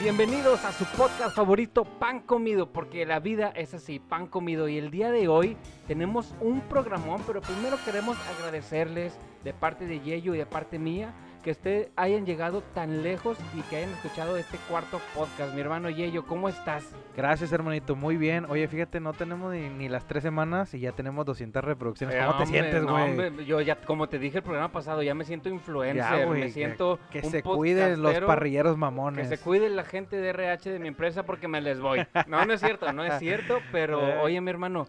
Bienvenidos a su podcast favorito, Pan Comido, porque la vida es así, pan comido. Y el día de hoy tenemos un programón, pero primero queremos agradecerles de parte de Yeyo y de parte mía que ustedes hayan llegado tan lejos y que hayan escuchado este cuarto podcast. Mi hermano Yeyo, ¿cómo estás? Gracias, hermanito. Muy bien. Oye, fíjate, no tenemos ni, ni las tres semanas y ya tenemos 200 reproducciones. ¿Cómo Eh, te hombre, sientes, güey? yo ya, como te dije el programa pasado, ya me siento influencer, Ya, me que- siento que, un se cuiden los parrilleros Que mamones. se cuide la gente de RH de mi empresa porque me les voy. No, no es cierto, no es cierto, pero Eh. oye, mi hermano,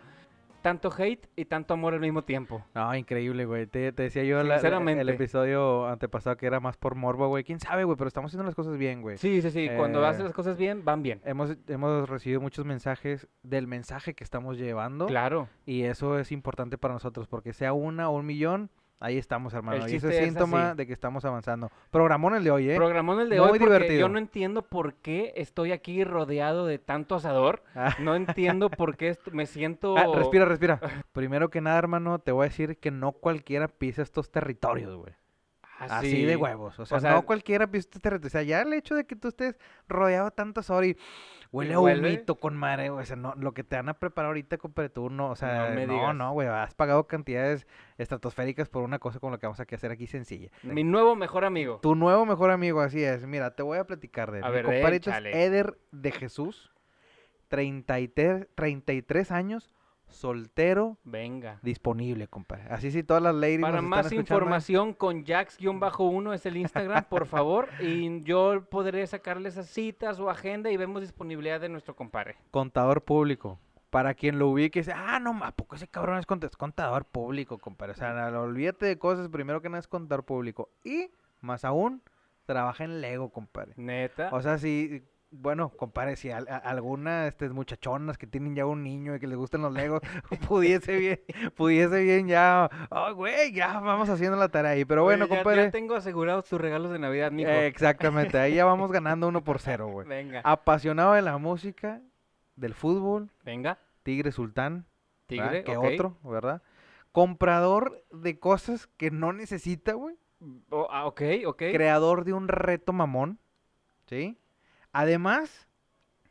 tanto hate y tanto amor al mismo tiempo. No, increíble, güey. Te, te decía yo la- el episodio antepasado que era más por morbo, güey. ¿Quién sabe, güey? Pero estamos haciendo las cosas bien, güey. Sí, sí, sí, cuando Eh, haces las cosas bien, van bien. Hemos, hemos recibido muchos mensajes del mensaje que estamos llevando. Claro. Y eso es importante para nosotros, porque sea una o un millón, ahí estamos, hermano. y chiste es síntoma así. de que estamos avanzando. Programón el de hoy, ¿eh? Programón el de Muy hoy porque divertido. yo no entiendo por qué estoy aquí rodeado de tanto asador. Ah. No entiendo por qué me siento... Ah, respira, respira. Primero que nada, hermano, te voy a decir que no cualquiera pisa estos territorios, güey. Así de huevos. O sea, sea, no cualquiera estos territorios. O sea, ya el hecho de que tú estés rodeado de tantas horas y huele a humito con madre, güey. O sea, no, lo que te van a preparar ahorita, compadre, tú no, o sea, me no, digas. no, güey. Has pagado cantidades estratosféricas por una cosa como la que vamos a hacer aquí sencilla. Mi nuevo mejor amigo. Tu nuevo mejor amigo, así es. Mira, te voy a platicar de él. A Mi ver, compadrito es. Eder de Jesús, 33, 33 años, soltero, Venga. disponible, compadre. Así sí, todas las ladies Para nos más escuchando. información con Jax-1 es el Instagram, por favor. Y yo podré sacarle esas citas o agenda y vemos disponibilidad de nuestro compadre. Contador público. Para quien lo ubique, dice, ah, no, ¿a poco ese cabrón es contador público, compadre? O sea, no, olvídate de cosas, primero que nada es contador público. Y, más aún, trabaja en Lego, compadre. Neta. O sea, si, bueno, compadre, si a- alguna este, muchachonas que tienen ya un niño y que les gustan los legos, pudiese bien, pudiese bien ya, oh, güey, ya vamos haciendo la tarea ahí. Pero bueno, compadre, Ya tengo asegurados tus regalos de Navidad, mijo. eh, exactamente, ahí ya vamos ganando uno por cero, güey. Venga. Apasionado de la música, del fútbol, Venga. Tigre Sultán. Tigre. que otro, ¿verdad? Comprador de cosas que no necesita, güey. Oh, ah, ok, ok. Creador de un reto mamón, ¿sí? Además,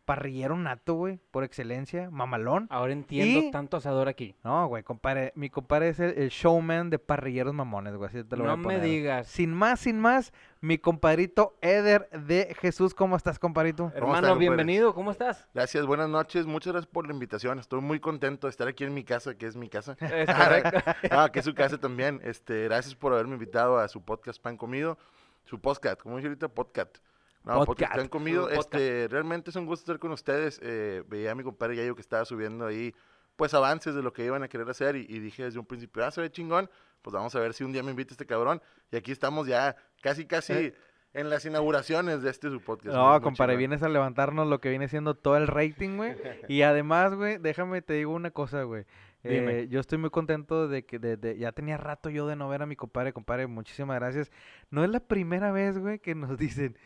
parrillero nato, güey, por excelencia, mamalón. Ahora entiendo Y- tanto asador aquí. No, güey, compadre, mi compadre es el, el showman de parrilleros mamones, güey, así te lo voy No a me digas. Sin más, sin más, mi compadrito Eder de Jesús, ¿cómo estás, compadrito? ¿Cómo Hermano, bienvenido. ¿Cómo estás? Gracias, buenas noches, muchas gracias por la invitación. Estoy muy contento de estar aquí en mi casa, que es mi casa. Es. Ah, que es su casa también. Este, gracias por haberme invitado a su podcast Pan Comido, su podcast, como dice ahorita, podcast. No, Podcast. Pan Comido. Podcast. Este, realmente es un gusto estar con ustedes. Eh, veía a mi compadre Yayo que estaba subiendo ahí, pues avances de lo que iban a querer hacer y, y dije desde un principio, ah, se ve chingón, pues vamos a ver si un día me invita este cabrón. Y aquí estamos ya casi, casi Eh. en las inauguraciones de este su podcast. No, compadre, vienes a levantarnos lo que viene siendo todo el rating, güey. Y además, güey, déjame te digo una cosa, güey. Eh, yo estoy muy contento de que de- de- ya tenía rato yo de no ver a mi compadre, compadre, muchísimas gracias. No es la primera vez, güey, que nos dicen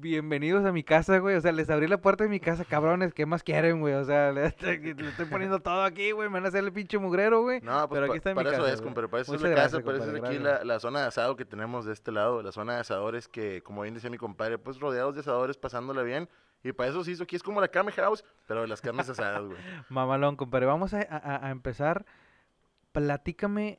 bienvenidos a mi casa, güey. O sea, les abrí la puerta de mi casa, cabrones, ¿qué más quieren, güey? O sea, le, le estoy poniendo todo aquí, güey, me van a hacer el pinche mugrero, güey. No, pues Pero aquí está mi para eso casa, es, compadre, para eso es la casa, para eso es aquí la, la zona de asado que tenemos de este lado, la zona de asadores que, como bien decía mi compadre, pues rodeados de asadores, pasándola bien. Y para eso se hizo aquí, es como la Kame House, pero de las carnes asadas, güey. Mamalón, compadre, vamos a, a- a empezar. Platícame,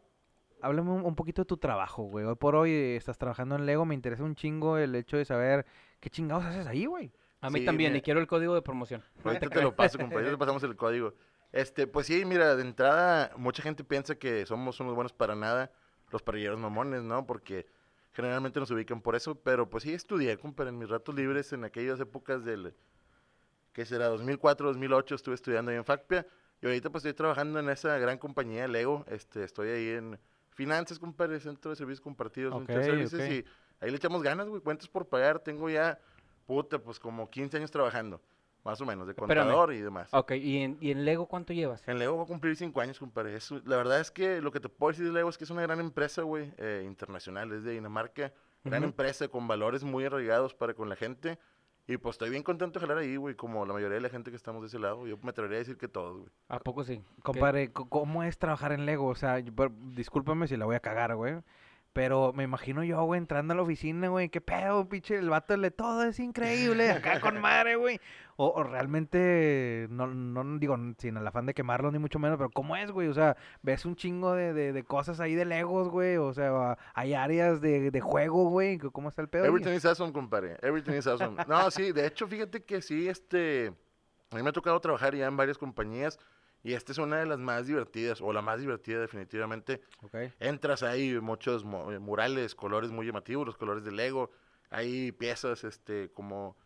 háblame un, un poquito de tu trabajo, güey. Hoy por hoy eh, estás trabajando en Lego, me interesa un chingo el hecho de saber qué chingados haces ahí, güey. A mí Sí, también, y quiero el código de promoción. Ahorita te lo paso, compadre, ahorita te pasamos el código. Este, pues sí, mira, de entrada, mucha gente piensa que somos unos buenos para nada, los parrilleros mamones, ¿no? Porque generalmente nos ubican por eso, pero pues sí estudié, compadre, en mis ratos libres, en aquellas épocas del, ¿qué será? 2004, 2008, estuve estudiando ahí en FACPIA, y ahorita pues estoy trabajando en esa gran compañía Lego, este, estoy ahí en finanzas, compadre, Centro de Servicios Compartidos, Ok, Mutual Services, ok. y ahí le echamos ganas, güey, cuentas por pagar, tengo ya, puta, pues como 15 años trabajando, más o menos, de Espérame. contador y demás. Ok, ¿y en, ¿y en Lego cuánto llevas? En Lego va a cumplir cinco años, compadre. Es la verdad es que lo que te puedo decir de Lego es que es una gran empresa, güey, eh, internacional, es de Dinamarca. Gran Ujú. empresa con valores muy arraigados para con la gente. Y pues estoy bien contento de jalar ahí, güey, como la mayoría de la gente que estamos de ese lado. Yo me atrevería a decir que todos, güey. ¿A poco sí? Compadre, co- ¿cómo es trabajar en Lego? O sea, yo- discúlpame si la voy a cagar, güey. Pero me imagino yo, güey, entrando a la oficina, güey, qué pedo, pinche, el vato le todo es increíble, acá con madre, güey. O, o realmente, no, no digo, sin el afán de quemarlo ni mucho menos, pero ¿cómo es, güey? O sea, ves un chingo de, de, de cosas ahí de Legos, güey, o sea, hay áreas de, de juego, güey, ¿cómo está el pedo? Everything is awesome, compadre. Everything is awesome. No, sí, de hecho, fíjate que sí, este... A mí me ha tocado trabajar ya en varias compañías y esta es una de las más divertidas, o la más divertida definitivamente. Ok. Entras ahí, muchos eh, murales, colores muy llamativos, los colores de Lego. Hay piezas, este, como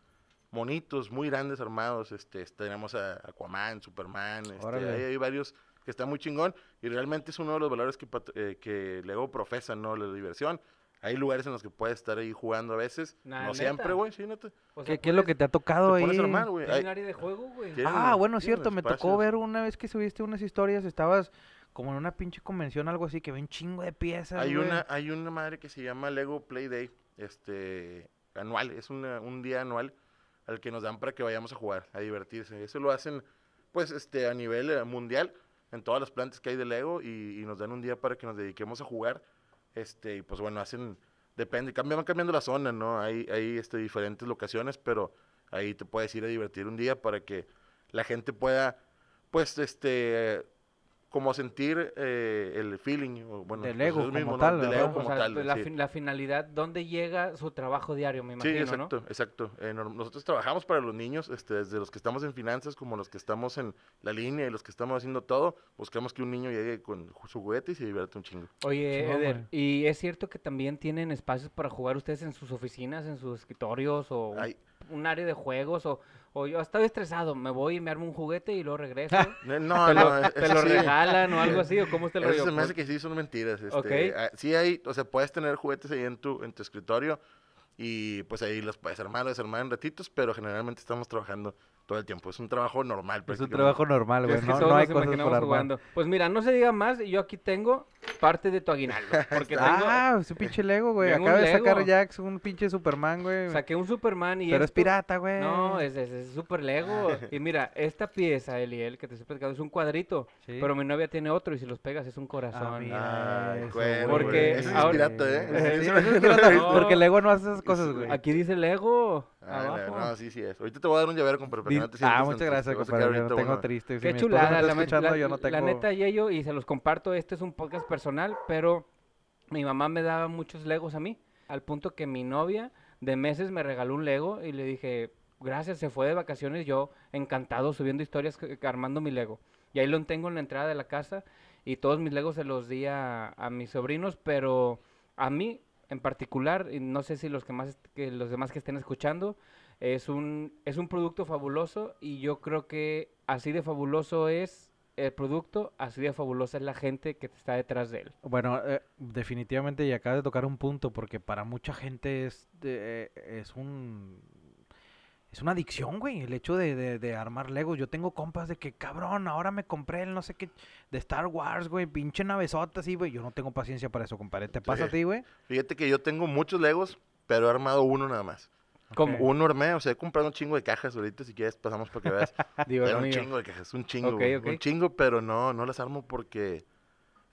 monitos muy grandes armados. Este, tenemos a Aquaman, Superman, este, hay, hay varios que están muy chingón. Y realmente es uno de los valores que, eh, que Lego profesa, ¿no? La diversión. Hay lugares en los que puedes estar ahí jugando a veces. Nah, no ¿neta? siempre, güey, sí, neta. O ¿Qué, sea, qué es lo que te ha tocado Te ahí? armar, güey. Hay un área de juego, güey. Ah, bueno, cierto, me tocó ver una vez que subiste unas historias, estabas como en una pinche convención, algo así, que ve un chingo de piezas, Hay güey. una, hay una madre que se llama Lego Play Day, este, anual, es una- un día anual al que nos dan para que vayamos a jugar, a divertirse. Eso lo hacen, pues, este, a nivel eh, mundial, en todas las plantas que hay de Lego, y, y nos dan un día para que nos dediquemos a jugar, este, y pues bueno, hacen, depende, cambian, van cambiando la zona, ¿no? Hay, hay, este, diferentes locaciones, pero ahí te puedes ir a divertir un día para que la gente pueda, pues, este, como sentir eh, el feeling, o, bueno, De pues, eso como mismo, ¿no? tal, De ¿verdad? Lego O como sea, tal, la, sí. fin- la finalidad, ¿dónde llega su trabajo diario? Me Sí, imagino, exacto, exacto. Eh, nor- nosotros trabajamos para los niños, este, desde los que estamos en finanzas como los que estamos en la línea y los que estamos haciendo todo, buscamos que un niño llegue con su juguete y se divierta un chingo. ¿no? Oye, Eder. ¿y es cierto que también tienen espacios para jugar ustedes en sus oficinas, en sus escritorios o Ay, un área de juegos? O, o yo estoy estresado, me voy y me armo un juguete y luego regreso. eh, no, ¿Te no, lo, eh, te lo sí, regalan o algo así? ¿O cómo el eso rollo? se me hace que sí son mentiras. Este, Ok. ah, sí hay, o sea, puedes tener juguetes ahí en tu, en tu escritorio y pues ahí los puedes armar o desarmar en ratitos, pero generalmente estamos trabajando todo el tiempo. Es un trabajo normal. Es un trabajo normal, güey. Es que No, hay nos cosas armar. jugando. Pues mira, no se diga más, y yo aquí tengo parte de tu aguinaldo. Porque tengo, Ah, su pinche Lego, güey. Un Acaba de sacar. Jax un pinche Superman, güey. saqué un Superman y Pero es pirata, güey. No, es, es, es super Lego. Y mira, esta pieza, Eliel, que te estoy platicando, es un cuadrito. Sí. Pero mi novia tiene otro y si los pegas es un corazón. mira. Ay, Eso, Porque es ahora- pirata, ¿eh? Es es. Porque Lego no hace esas cosas, güey. Aquí dice Lego. Ah, la- abajo. no, sí, sí es. Ahorita te voy a dar un llavero, compadre, Di- no te ah, muchas gracias, compadre. Ahorita tengo triste. Qué chulada, la, la- yo no la tengo... neta, Yeyo, y se los comparto, este es un podcast personal, pero mi mamá me daba muchos Legos a mí, al punto que mi novia de meses me regaló un Lego y le dije, gracias, se fue de vacaciones, yo encantado subiendo historias, que armando mi Lego. Y ahí lo tengo en la entrada de la casa y todos mis Legos se los di a, a mis sobrinos, pero a mí en particular, y no sé si los, que más, que los demás que estén escuchando, es un, es un producto fabuloso y yo creo que así de fabuloso es el producto, así de fabulosa es la gente que está detrás de él. Bueno, eh, definitivamente y acaba de tocar un punto porque para mucha gente es, eh, es un... Es una adicción, güey, el hecho de, de, de armar Legos. Yo tengo compas de que, cabrón, ahora me compré el no sé qué de Star Wars, güey, pinche navezota así, güey. Yo no tengo paciencia para eso, compadre. ¿Te pasa a ti, güey? Fíjate que yo tengo muchos Legos, pero he armado uno nada más. ¿Cómo? Uno armé, o sea, he comprado un chingo de cajas ahorita, si quieres pasamos para que veas. Dios Pero un chingo de cajas, un chingo, Ok, güey, ok. un chingo, pero no, no las armo porque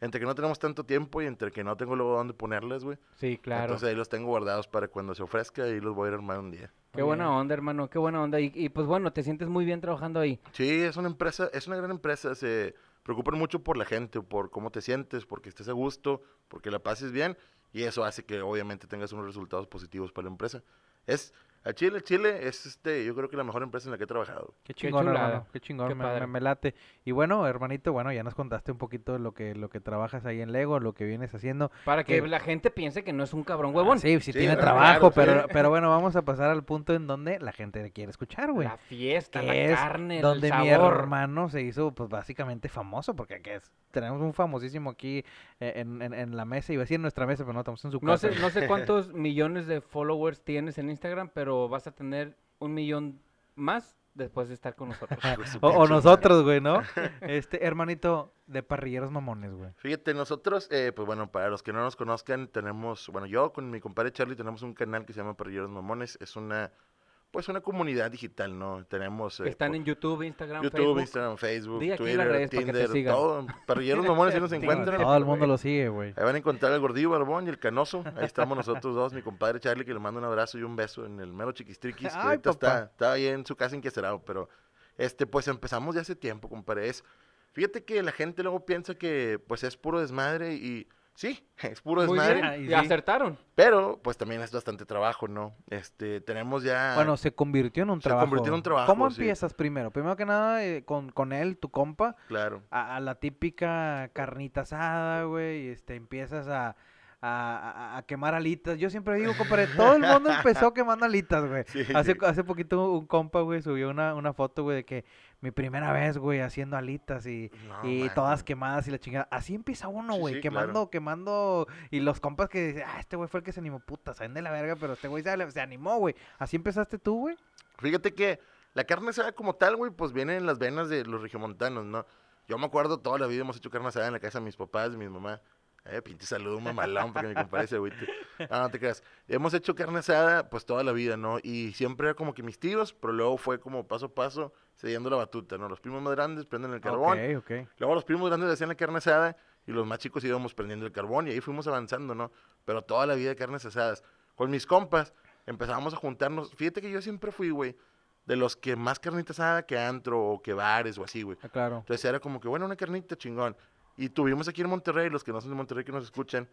entre que no tenemos tanto tiempo y entre que no tengo luego dónde ponerlas, güey. Sí, claro. Entonces ahí los tengo guardados para cuando se ofrezca y los voy a ir a armar un día. Qué buena onda, hermano, qué buena onda. Y, y, pues bueno, te sientes muy bien trabajando ahí. Sí, es una empresa, es una gran empresa, se preocupan mucho por la gente, por cómo te sientes, porque estés a gusto, porque la pases bien y eso hace que obviamente tengas unos resultados positivos para la empresa. Es a Chile, Chile es este, yo creo que la mejor empresa en la que he trabajado. Qué Qué chingón, chulada, hermano. Qué chingón, qué me, padre. me- me late. Y bueno, hermanito, bueno, ya nos contaste un poquito de lo que, lo que trabajas ahí en Lego, lo que vienes haciendo. Para que Que- la gente piense que no es un cabrón huevón. Ah, sí, sí, Sí, tiene claro, trabajo, sí. pero, pero bueno, vamos a pasar al punto en donde la gente te quiere escuchar, güey. La fiesta, la que es carne, donde el mi sabor. hermano se hizo pues básicamente famoso porque aquí es- tenemos un famosísimo aquí eh, en, en- en la mesa iba a decir en nuestra mesa pero no estamos en su No casa sé, no sé cuántos millones de followers tienes en Instagram, pero vas a tener un millón más después de estar con nosotros. O, o nosotros güey no este hermanito de parrilleros mamones güey Fíjate, nosotros, eh, pues bueno, para los que no nos conozcan, tenemos, bueno, yo con mi compadre Charlie tenemos un canal que se llama Parrilleros Mamones. Es una pues una comunidad digital, ¿no? Tenemos... Que eh, están por- en YouTube, Instagram, YouTube, Facebook. Instagram, Facebook, Di aquí las Twitter, redes para que te Tinder, sigan. todo. Parrilleros mamones si nos encuentran. Todo el mundo lo sigue, güey. Ahí van a encontrar al gordillo barbón y el canoso. Ahí estamos nosotros dos, mi compadre Charlie, que le mando un abrazo y un beso en el mero chiquistriquis, que Ay, ahorita papá. está, está ahí en su casa enquecerado, pero este, pues empezamos ya hace tiempo, compadre. Es, fíjate que la gente luego piensa que pues es puro desmadre y sí, es puro Muy desmadre, bien, y y sí. acertaron. pero pues también es bastante trabajo, ¿no? Este, tenemos ya... Bueno, se convirtió en un Se trabajo. convirtió en un trabajo, ¿Cómo sí. empiezas primero? Primero que nada, eh, con, con él, tu compa, claro. a, a la típica carnita asada, güey, este, empiezas a, a, a- a quemar alitas. Yo siempre digo, compadre, todo el mundo empezó quemando alitas, güey. Sí, Hace, sí. hace poquito un compa, güey, subió una, una foto, güey, de que mi primera vez, güey, haciendo alitas y, No, y todas quemadas y la chingada. Así empieza uno, Sí, güey, sí, quemando, claro. quemando. Y los compas que dicen, ah, este güey fue el que se animó, puta, saben de la verga, pero este güey se, se animó, güey. Así empezaste tú, güey. Fíjate que la carne asada como tal, güey, pues viene en las venas de los regiomontanos, ¿no? Yo me acuerdo toda la vida hemos hecho carne asada en la casa de mis papás, de mi mamá. Eh, pinche saludo mamalón, porque mi compadre se agüite. No, no te creas. Hemos hecho carne asada, pues, toda la vida, ¿no? Y siempre era como que mis tíos, pero luego fue como paso a paso, cediendo la batuta, ¿no? Los primos más grandes prenden el carbón, Ok, ok. Luego los primos grandes hacían la carne asada y los más chicos íbamos prendiendo el carbón y ahí fuimos avanzando, ¿no? Pero toda la vida carnes asadas. Con mis compas empezábamos a juntarnos. Fíjate que yo siempre fui, güey, de los que más carnita asada que antro o que bares o así, güey. Ah, claro. Entonces era como que, bueno, una carnita chingón. Y tuvimos aquí en Monterrey, los que no son de Monterrey que nos escuchan,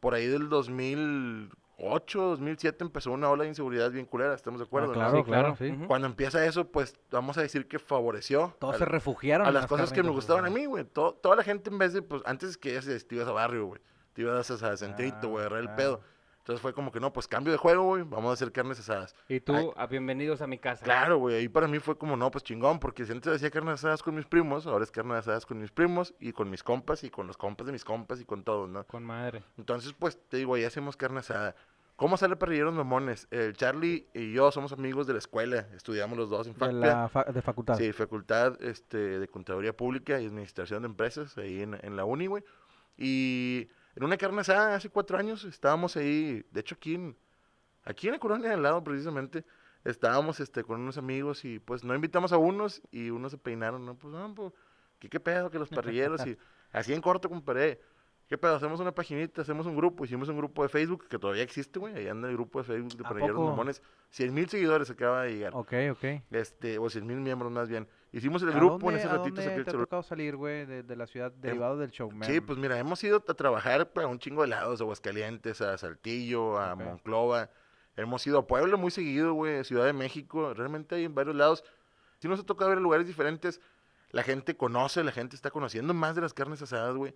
por ahí del 2008, 2007 empezó una ola de inseguridad bien culera, ¿estamos de acuerdo? Ah, no? claro, Sí, claro. claro, sí. Cuando empieza eso, pues vamos a decir que favoreció Todos al- se refugiaron. a las cosas que me gustaban a mí, güey. To- toda la gente en vez de, pues, antes que ya se te ibas a barrio, güey. Te ibas a, a centrito, Ah, güey, a agarrar el claro. pedo. Entonces fue como que no, pues cambio de juego, güey. Vamos a hacer carnes asadas. Y tú, Ay. a bienvenidos a mi casa. Claro, güey. Ahí para mí fue como, no, pues chingón, porque si antes hacía carnes asadas con mis primos, ahora es carnes asadas con mis primos y con mis compas y con los compas de mis compas y con todos, ¿no? Con madre. Entonces, pues te digo, ahí hacemos carne asada. ¿Cómo sale Parrilleros Mamones? El Charlie y yo somos amigos de la escuela. Estudiamos los dos en De Facpia. la fa- de facultad. Sí, facultad este, de Contaduría Pública y Administración de Empresas, ahí en, en la uni, güey. Y en una carne asada hace cuatro años estábamos ahí, de hecho aquí en, aquí en la colonia de al lado precisamente, estábamos este, con unos amigos y pues no invitamos a unos y unos se peinaron, ¿no? Pues, no, pues, ¿qué, qué pedo que los parrilleros? y así en corto comparé. ¿Qué pedo? Hacemos una paginita, hacemos un grupo, hicimos un grupo de Facebook que todavía existe, güey. Ahí anda el grupo de Facebook de ¿A Parrilleros? Mamones. 100 mil seguidores acaba de llegar. Ok, ok. Este, o 100 mil miembros más bien. Hicimos el ¿A grupo, dónde- en ese a ratito dónde saqué el te ha tocado salir, güey, de, de la ciudad derivado del show, Sí, pues mira, hemos ido a trabajar para un chingo de lados, a Aguascalientes, a Saltillo, a. Monclova. Hemos ido a Puebla muy seguido, güey, a Ciudad de México. Realmente hay en varios lados. Sí nos ha tocado ver lugares diferentes. La gente conoce, la gente está conociendo más de las carnes asadas, güey.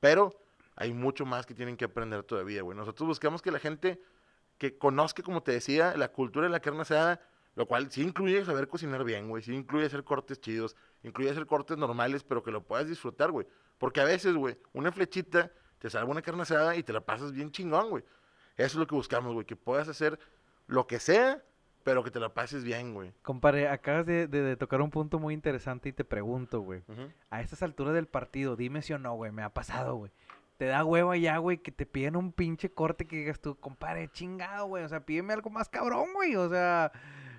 Pero hay mucho más que tienen que aprender todavía, güey. Nosotros buscamos que la gente que conozca, como te decía, la cultura de la carne asada, lo cual sí incluye saber cocinar bien, güey. Sí incluye hacer cortes chidos, incluye hacer cortes normales, pero que lo puedas disfrutar, güey. Porque a veces, güey, una flechita te salva una carne asada y te la pasas bien chingón, güey. Eso es lo que buscamos, güey. Que puedas hacer lo que sea, pero que te la pases bien, güey. Compadre, acabas de, de- de tocar un punto muy interesante y te pregunto, güey. A estas alturas del partido, dime si o no, güey, me ha pasado, güey. Te da hueva ya, güey, que te piden un pinche corte que digas tú, compadre, chingado, güey. O sea, pídeme algo más cabrón, güey. O sea,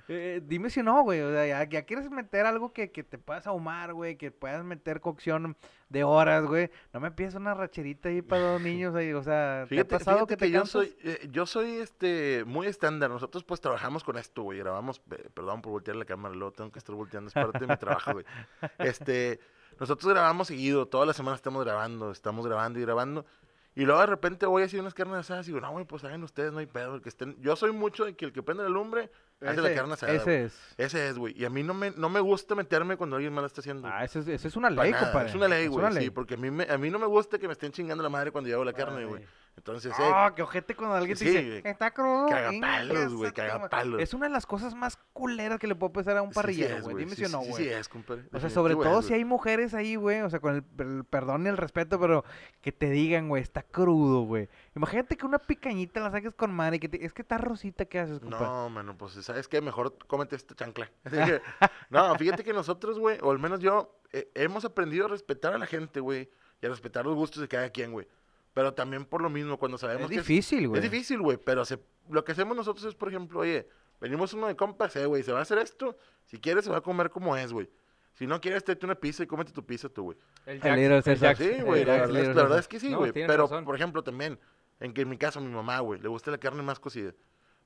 eh, dime si no, güey. O sea, ya, ya quieres meter algo que, que te puedas ahumar, güey. Que puedas meter cocción de horas, güey. No me pides una racherita ahí para dos niños ahí. O sea, ¿te ha Fíjate, pasado que que, te yo cansas? soy, eh, yo soy este muy estándar. Nosotros pues trabajamos con esto, güey. Grabamos, perdón por voltear la cámara, luego tengo que estar volteando, es parte de mi trabajo, güey. Este, nosotros grabamos seguido, toda la semana estamos grabando, estamos grabando y grabando. Y luego de repente voy a hacer unas carnes asadas y digo, no, güey, pues hagan ustedes, no hay pedo. el que estén... Yo soy mucho de que el que prende la lumbre hace la Ese- carne asada. Ese es. Ese es, güey. Y a mí no me, no me gusta meterme cuando alguien más la está haciendo. Ah, ese es, es una ley, compadre. Es una ley, güey. Sí, porque a mí, me, a mí no me gusta que me estén chingando la madre cuando yo hago la carne, güey. Entonces, eh, Ah, qué ojete cuando alguien Sí, te dice, está crudo. Cagapalos, ingas, güey, a tu madre". cagapalos. Es una de las cosas más culeras que le puedo pasar a un parrillero, güey. Dime sí, si o no, güey. Sí, es, compadre. O sea, sobre todo es, si hay mujeres ahí, güey, o sea, con el, el perdón y el respeto, pero que te digan, güey, está crudo, güey. Imagínate que una picañita la saques con madre y que te- es que está rosita, ¿qué haces, compadre? No, mano, pues, ¿sabes qué? Mejor cómete esta chancla. Que, no, fíjate que nosotros, güey, o al menos yo, eh, hemos aprendido a respetar a la gente, güey, y a respetar los gustos de cada quien, güey. Pero también por lo mismo, cuando sabemos es que difícil, güey. Es difícil, güey, pero se- lo que hacemos nosotros es, por ejemplo, oye, venimos uno de compas, eh, güey, se va a hacer esto. Si quieres, se va a comer como es, güey. Si no quieres, tráete una pizza y cómete tu pizza tú, güey. El Little el. Jax, Sí, güey, la, verdad es- Little la verdad Caesar. es que sí, güey. Pero, razón. por ejemplo, también, en que en mi caso, mi mamá, güey, le gusta la carne más cocida.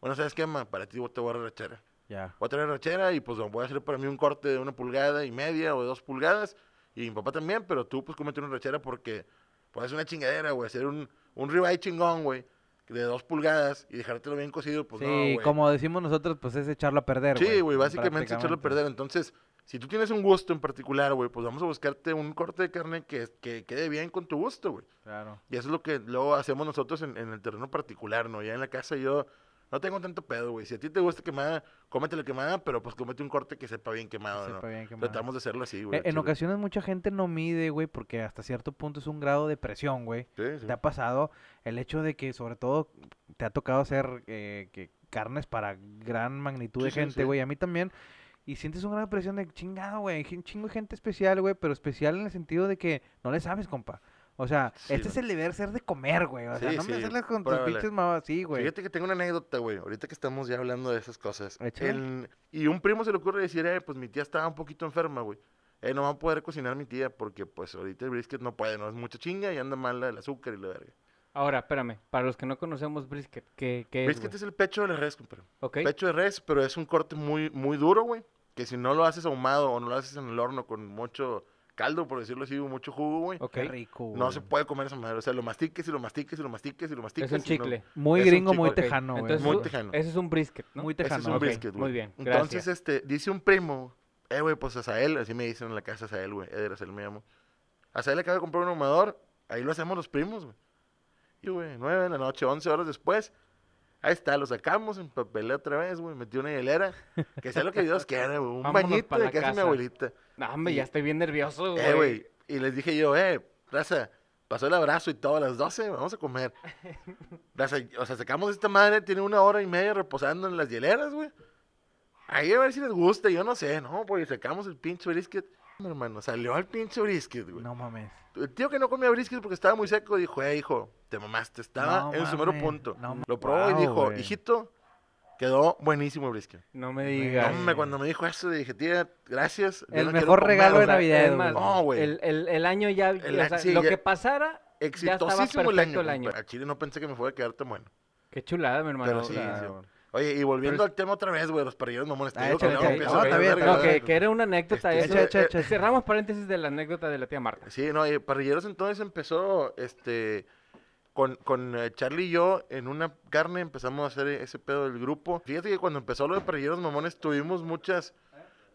Bueno, ¿sabes qué, ma? Para ti te voy a dar rachera. Ya. Voy a traer rachera y pues voy a hacer para mí un corte de una pulgada y media o de dos pulgadas. Y mi papá también, pero tú pues cómete una rachera porque pues es una chingadera, güey. Hacer un, un ribeye chingón, güey, de dos pulgadas y dejártelo bien cocido, pues sí, no, güey. como decimos nosotros, pues es echarlo a perder, Sí, güey, básicamente es echarlo a perder. Entonces, si tú tienes un gusto en particular, güey, pues vamos a buscarte un corte de carne que, que quede bien con tu gusto, güey. Claro. Y eso es lo que luego hacemos nosotros en, en el terreno particular, ¿no? Ya en la casa yo no tengo tanto pedo, güey. Si a ti te gusta quemada, cómete la quemada, pero pues cómete un corte que sepa bien quemado, Que ¿no? sepa bien quemado. Tratamos de hacerlo así, Eh, güey. En chile. ocasiones mucha gente no mide, güey, porque hasta cierto punto es un grado de presión, güey. Sí, sí. ¿Te ha pasado el hecho de que sobre todo te ha tocado hacer eh, que carnes para gran magnitud Sí, de gente, güey? A mí también. Y sientes una gran presión de chingado, güey. Un chingo de gente especial, güey, pero especial en el sentido de que no le sabes, compa. O sea, Sí, este es el deber ser de comer, güey. O sea, Sí, no me sí, hacerlas con tus pinches mamás así, güey. Fíjate que tengo una anécdota, güey. Ahorita que estamos ya hablando de esas cosas. El- y un primo se le ocurre decir, eh, pues mi tía estaba un poquito enferma, güey. Eh, no va a poder cocinar mi tía porque, pues, ahorita el brisket no puede, no es mucha chinga y anda mal el azúcar y la verga. Ahora, espérame, para los que no conocemos brisket, ¿qué, qué es, brisket güey? es el pecho de la res, compadre. ¿Ok? Pecho de res, pero es un corte muy, muy duro, güey. Que si no lo haces ahumado o no lo haces en el horno con mucho caldo, por decirlo así, mucho jugo, güey. Ok. Qué rico, No se puede comer esa madre. O sea, lo mastiques y lo mastiques y lo mastiques y lo mastiques. Es un no- chicle. Muy es gringo, muy tejano, güey. Entonces, Muy tejano. ese es un brisket, ¿no? Muy Ese tejano. es un brisket, güey. muy bien, Entonces, este, dice un primo, eh, güey, pues Azael, así me dicen en la casa Azael, güey, Eder Azael me llamo. Azael acaba de comprar un ahumador, ahí lo hacemos los primos, güey. Y, güey, nueve de la noche, once horas después, ahí está, lo sacamos, empapelé otra vez, güey, metí una hielera, que sea lo que Dios quiera, güey, un Vámonos bañito de casa de mi abuelita. No, hombre, y- ya estoy bien nervioso, güey. Eh, güey, y les dije yo, eh, raza, pasó el abrazo y todo a las 12, vamos a comer. Raza, o sea, sacamos esta madre, tiene una hora y media reposando en las hieleras, güey. Ahí a ver si les gusta, yo no sé, no, pues sacamos el pinche brisket. Mi hermano, salió el pinche brisket, güey. No mames. El tío que no comía brisket porque estaba muy seco dijo, eh, hijo, te mamaste, estaba No en su mero punto. no Lo probó Wow, y dijo, hijito, quedó buenísimo el brisket. No me digas. Hombre, cuando me dijo eso, dije, tía, gracias. El no mejor comer, regalo o de sea, Navidad, es más, güey. No, güey. El, el, el año ya, El o a- sea, sí, lo ya- que pasara, ya estaba Exitosísimo el perfecto año. el año. compa. A Chile no pensé que me fuera a quedar tan bueno. Qué chulada, mi hermano. Pero sí, Claro. sí. Oye, y volviendo es- al tema otra vez, güey, los parrilleros mamones. te Ah, empiezo No, está bien, No, que, era una anécdota Este, eso. echa, echa, echa. Cerramos paréntesis de la anécdota de la tía Marta. Sí, no, y parrilleros entonces empezó, este, con, con eh, Charlie y yo en una carne empezamos a hacer ese pedo del grupo. Fíjate que cuando empezó lo de parrilleros mamones tuvimos muchas,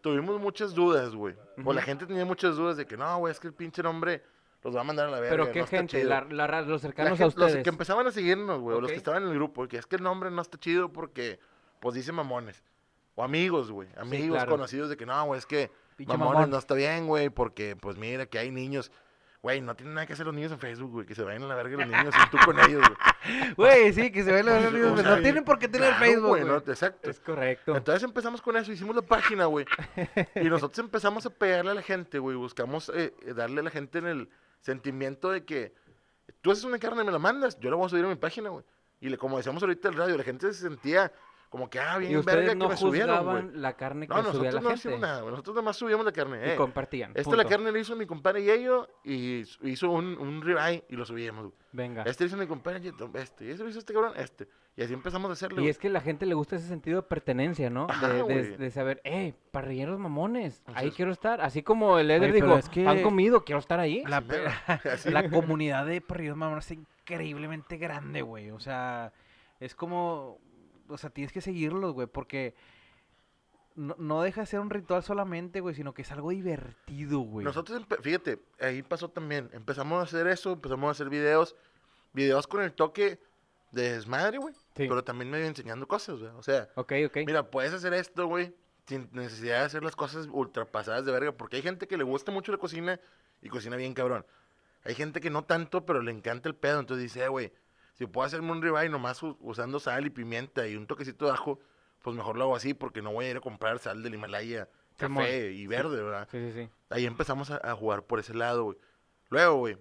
tuvimos muchas dudas, güey. O la gente tenía muchas dudas de que no, güey, es que el pinche nombre los va a mandar a la verga. Pero qué no gente, chido". la, la los cercanos a gente- los ustedes. que empezaban a seguirnos, güey, o los que estaban en el grupo, que es que el nombre no está chido porque, pues dice mamones. O amigos, güey, amigos claro. conocidos de que no, güey, es que Pinche mamones mamón. no está bien, güey, porque, pues mira, que hay niños. Güey, no tienen nada que hacer los niños en Facebook, güey, que se vayan a la verga los niños y tú con ellos, güey. Güey, sí, que se ven los O amigos, sea, No tienen por qué tener claro, Facebook, güey. no, exacto. Es correcto. Entonces empezamos con eso, hicimos la página, güey. Y nosotros empezamos a pegarle a la gente, güey. Buscamos eh, eh, darle a la gente en el sentimiento de que tú haces una carne y me la mandas, yo la voy a subir a mi página, güey. Y le, como decíamos ahorita en el radio, la gente se sentía como que, ah, bien y verga ustedes que no me subieron, güey. juzgaban la carne que No, subía nosotros la no gente. hicimos nada. Nosotros nomás subíamos la carne. Y Eh. compartían. Esta punto. la carne la hizo mi compadre y s- hizo un, un ribeye y lo subíamos, güey. Venga. Este hizo mi compadre Yeyo, este. Y eso lo hizo este cabrón, este. Y así empezamos a hacerlo. Y es que a la gente le gusta ese sentido de pertenencia, ¿no? Ajá, de, de- güey. de saber, eh, parrilleros mamones, ahí quiero estar. Así como el Eder dijo, es que- han comido, quiero estar ahí. La, la comunidad de parrillos mamones es increíblemente grande, güey. O sea, es como. O sea, tienes que seguirlos, güey, porque. No, no deja de ser un ritual solamente, güey, sino que es algo divertido, güey. Nosotros, fíjate, ahí pasó también. Empezamos a hacer eso, empezamos a hacer videos. Videos con el toque de desmadre, güey. Sí. Pero también medio enseñando cosas, güey. O sea, Ok, ok. mira, puedes hacer esto, güey, sin necesidad de hacer las cosas ultrapasadas de verga. Porque hay gente que le gusta mucho la cocina y cocina bien cabrón. Hay gente que no tanto, pero le encanta el pedo. Entonces dice, eh, güey, si puedo hacerme un ribeye nomás usando sal y pimienta y un toquecito de ajo, pues mejor lo hago así porque no voy a ir a comprar sal del Himalaya, café y verde, ¿verdad? Sí, sí, sí. Ahí empezamos a, a jugar por ese lado, güey. Luego, güey,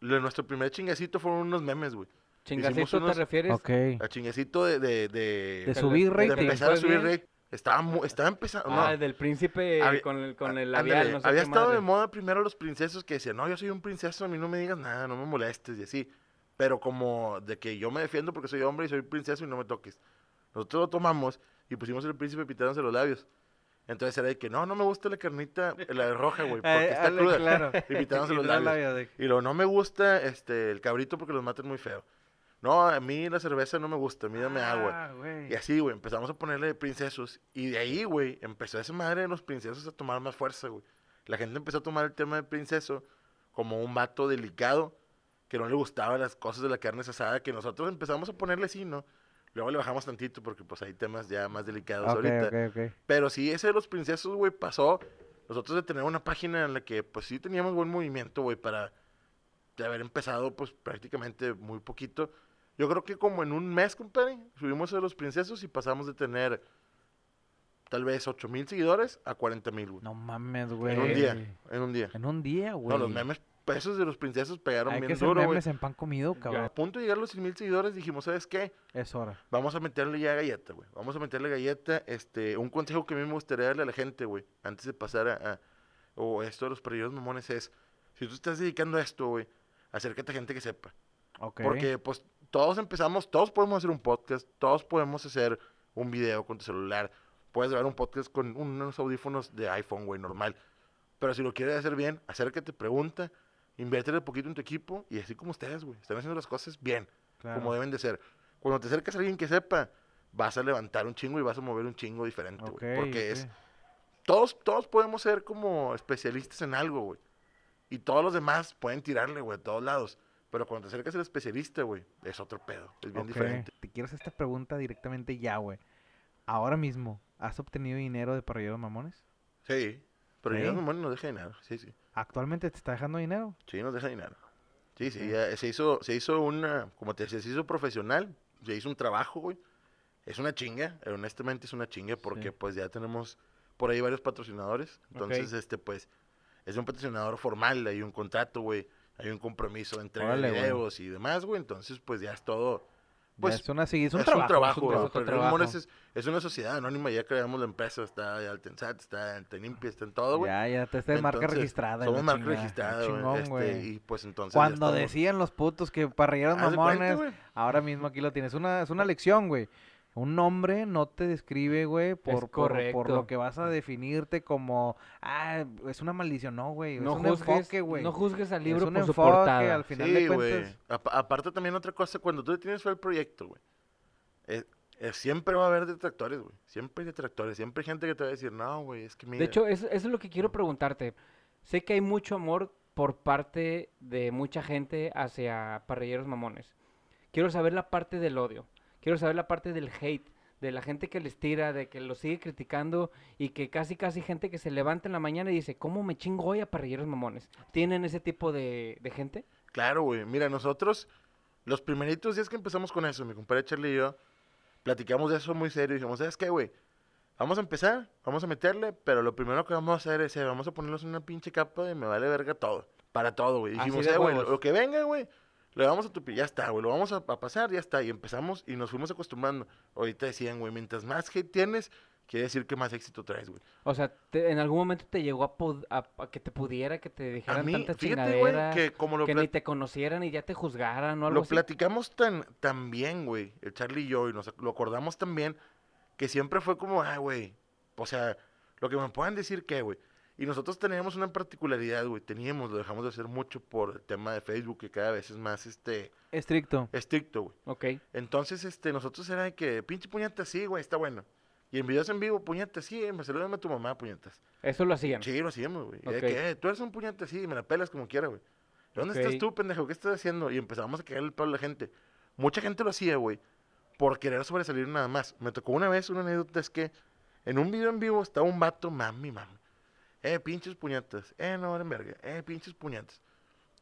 lo- nuestro primer chingacito fueron unos memes, güey. Chingacito unos- te refieres. Ok. A chinguecito de... De, de, De subir le- de empezar a subir rate. Estaba, mu- estaba empezando... no. Ah, del príncipe Había- con el, con el Ándale, labial, no sé había qué estado madre. de moda primero los princesos que decían, no, yo soy un princeso, a mí no me digas nada, no me molestes y así. Pero como de que yo me defiendo porque soy hombre y soy princeso y no me toques. Nosotros lo tomamos y pusimos el príncipe pitándose los labios. Entonces era de que, no, no me gusta la carnita, la de roja, güey, porque está ale- cruda. claro. Y los labios. de- Y luego, no me gusta este, el cabrito porque los matan muy feo. No, a mí la cerveza no me gusta, a mí dame agua. Ah. Y así, güey, empezamos a ponerle princesos. Y de ahí, güey, empezó esa madre de los princesos a tomar más fuerza, güey. La gente empezó a tomar el tema de princeso como un vato delicado, que no le gustaban las cosas de la carne asada, que nosotros empezamos a ponerle así, ¿no? Luego le bajamos tantito porque pues hay temas ya más delicados Ok, ahorita. ok, ok. Pero sí, ese de los princesos, güey, pasó. Nosotros de tener una página en la que, pues sí teníamos buen movimiento, güey, para de haber empezado, pues prácticamente muy poquito. Yo creo que como en un mes, compadre, subimos a los princesos y pasamos de tener tal vez 8 mil seguidores a 40 mil, güey. No mames, güey. en un día, en un día. En un día, güey. No, los memes pesos de los princesos pegaron Hay que bien hacer duro, güey. memes en pan comido, A cabrón. punto de llegar a los 100 mil seguidores dijimos, ¿sabes qué? Es hora. Vamos a meterle ya galleta, güey. Vamos a meterle galleta. Este, un consejo que a mí me gustaría darle a la gente, güey, antes de pasar a, a- o esto de los perrillos mamones es, si tú estás dedicando a esto, güey, acércate a gente que sepa. Ok. Porque, pues, todos empezamos, todos podemos hacer un podcast, todos podemos hacer un video con tu celular, puedes grabar un podcast con unos audífonos de iPhone, güey, normal. Pero si lo quieres hacer bien, acércate, pregunta, inviértele poquito en tu equipo y así como ustedes, güey, están haciendo las cosas bien Claro. como deben de ser. Cuando te acercas a alguien que sepa, vas a levantar un chingo y vas a mover un chingo diferente, güey. Porque es, todos, todos podemos ser como especialistas en algo, güey. Y todos los demás pueden tirarle, güey, a todos lados. Pero cuando te acercas al especialista, güey, es otro pedo. Es bien diferente. Te quiero hacer esta pregunta directamente ya, güey. Ahora mismo, ¿has obtenido dinero de parrilleros mamones? Sí. Pero ¿Sí? ya no, nos deja dinero. Sí, sí. ¿Actualmente te está dejando dinero? Sí, nos deja dinero. Sí, sí. Ya se hizo, se hizo una, como te decía, se hizo profesional. Se hizo un trabajo, güey. Es una chinga. eh, Honestamente es una chinga porque Sí. pues ya tenemos por ahí varios patrocinadores. Entonces, este, pues, es un patrocinador formal. Hay un contrato, güey. Hay un compromiso güey. videos y demás, güey. Entonces, pues ya es todo. Pues es, una, sí, es un es trabajo. un trabajo, es un trabajo, Pero trabajo. Mamones es, es una sociedad anónima. Ya creamos la empresa. Está el Tensat, está el Tenimpia, está en todo, güey. Ya, ya te está de marca registrada. Somos marca chingada. registrada, Chingón, güey. Este, y pues entonces. Cuando decían los putos que parrilleros cuenta, mamones, güey. ahora mismo aquí lo tienes. Una, es una lección, güey. Un nombre no te describe, güey, por, por, por lo que vas a definirte como, ah, es una maldición. No, güey. No es un juzgues, enfoque, güey. no juzgues al libro es un por su enfoque, portada. al final Sí, de güey. cuentas. Aparte también otra cosa, cuando tú tienes fe al proyecto, güey, eh, eh, siempre va a haber detractores, güey. Siempre hay detractores. Siempre hay gente que te va a decir, no, güey, es que mira. De hecho, eso, eso es lo que quiero preguntarte. Sé que hay mucho amor por parte de mucha gente hacia parrilleros mamones. Quiero saber la parte del odio. Quiero saber la parte del hate. De la gente que les tira, de que los sigue criticando y que casi, casi gente que se levanta en la mañana y dice, ¿cómo me chingo hoy a parrilleros mamones? ¿Tienen ese tipo de, de gente? Claro, güey. Mira, nosotros, los primeritos días que empezamos con eso, mi compadre Charlie y yo, platicamos de eso muy serio. Dijimos, ¿sabes qué, güey? Vamos a empezar, vamos a meterle, pero lo primero que vamos a hacer es, eh, vamos a ponernos una pinche capa de me vale verga todo. Para todo, güey. Dijimos, eh, güey, lo que venga, güey, le vamos a tupir, ya está, güey, lo vamos a, a pasar, ya está. Y empezamos y nos fuimos acostumbrando. Ahorita decían, güey, mientras más hate tienes, quiere decir que más éxito traes, güey. O sea, te- ¿en algún momento te llegó a, pod- a- a que te pudiera, que te dijeran mí, tanta fíjate, güey, que como lo que plat- ni te conocieran y ya te juzgaran o algo Lo así? platicamos tan, tan bien, güey, el Charlie y yo, y nos lo acordamos tan bien, que siempre fue como, ah, güey, o sea, lo que me puedan decir que, güey. Y nosotros teníamos una particularidad, güey, teníamos, lo dejamos de hacer mucho por el tema de Facebook, que cada vez es más, este, Estricto. estricto, güey. Ok. Entonces, este, nosotros era de que, pinche puñeta, sí, güey, está bueno. Y en videos en vivo, puñetas, sí, me saludame a tu mamá, puñetas. Eso lo hacían. Sí, lo hacíamos, güey. Y de Ok. que, "Eh, tú eres un puñete, sí, me la pelas como quiera, güey. ¿Dónde estás tú, pendejo? ¿Qué estás haciendo? Y empezamos a caer el palo a la gente. Mucha gente lo hacía, güey, por querer sobresalir nada más. Me tocó una vez una anécdota, es que en un video en vivo estaba un vato, mami, mami. Eh, pinches puñetas. Eh, no, en verga. Eh, pinches puñetas.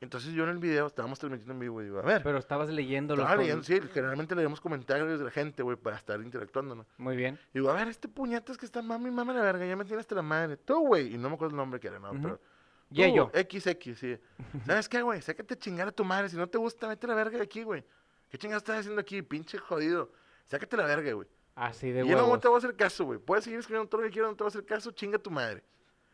Entonces yo en el video, estábamos transmitiendo en vivo y digo, a ver. Pero estabas leyéndolo. estaba con- leyendo, sí, generalmente leemos comentarios de la gente, güey, para estar interactuando, ¿no? Muy bien. Y digo, a ver, este puñetas que está mami, mami la verga, ya me tienes hasta la madre. Tú, güey. Y no me acuerdo el nombre que era, ¿no? Pero. Yello. Tú, XX, sí. ¿Sabes qué, güey? Sácate a chingar a tu madre. Si no te gusta, vete a la verga de aquí, güey. ¿Qué chingados estás haciendo aquí, pinche jodido? Sácate la verga, güey. Así de Y yo no huevos. te voy a hacer caso, güey. Puedes seguir escribiendo todo lo que quieras, no te voy a hacer caso, chinga tu madre.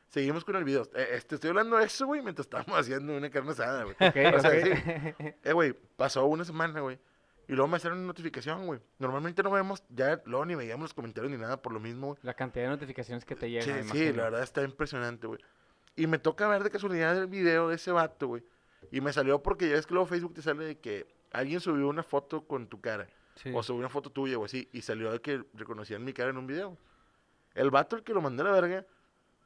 Seguimos con el video. Eh, este, estoy hablando de eso, güey, mientras estábamos haciendo una carne asada, güey. Ok, O sea, ok. sí. Eh, güey, pasó una semana, güey. Y luego me hicieron una notificación, güey. Normalmente no vemos, ya luego ni veíamos los comentarios ni nada por lo mismo, güey. La cantidad de notificaciones que te llegan. Sí, sí, la verdad está impresionante, güey. Y me toca ver de casualidad el video de ese vato, güey. Y me salió porque ya ves que luego Facebook te sale de que alguien subió una foto con tu cara. Sí. O subió una foto tuya o así. Y salió de que reconocían mi cara en un video. El vato, el que lo mandé a la verga,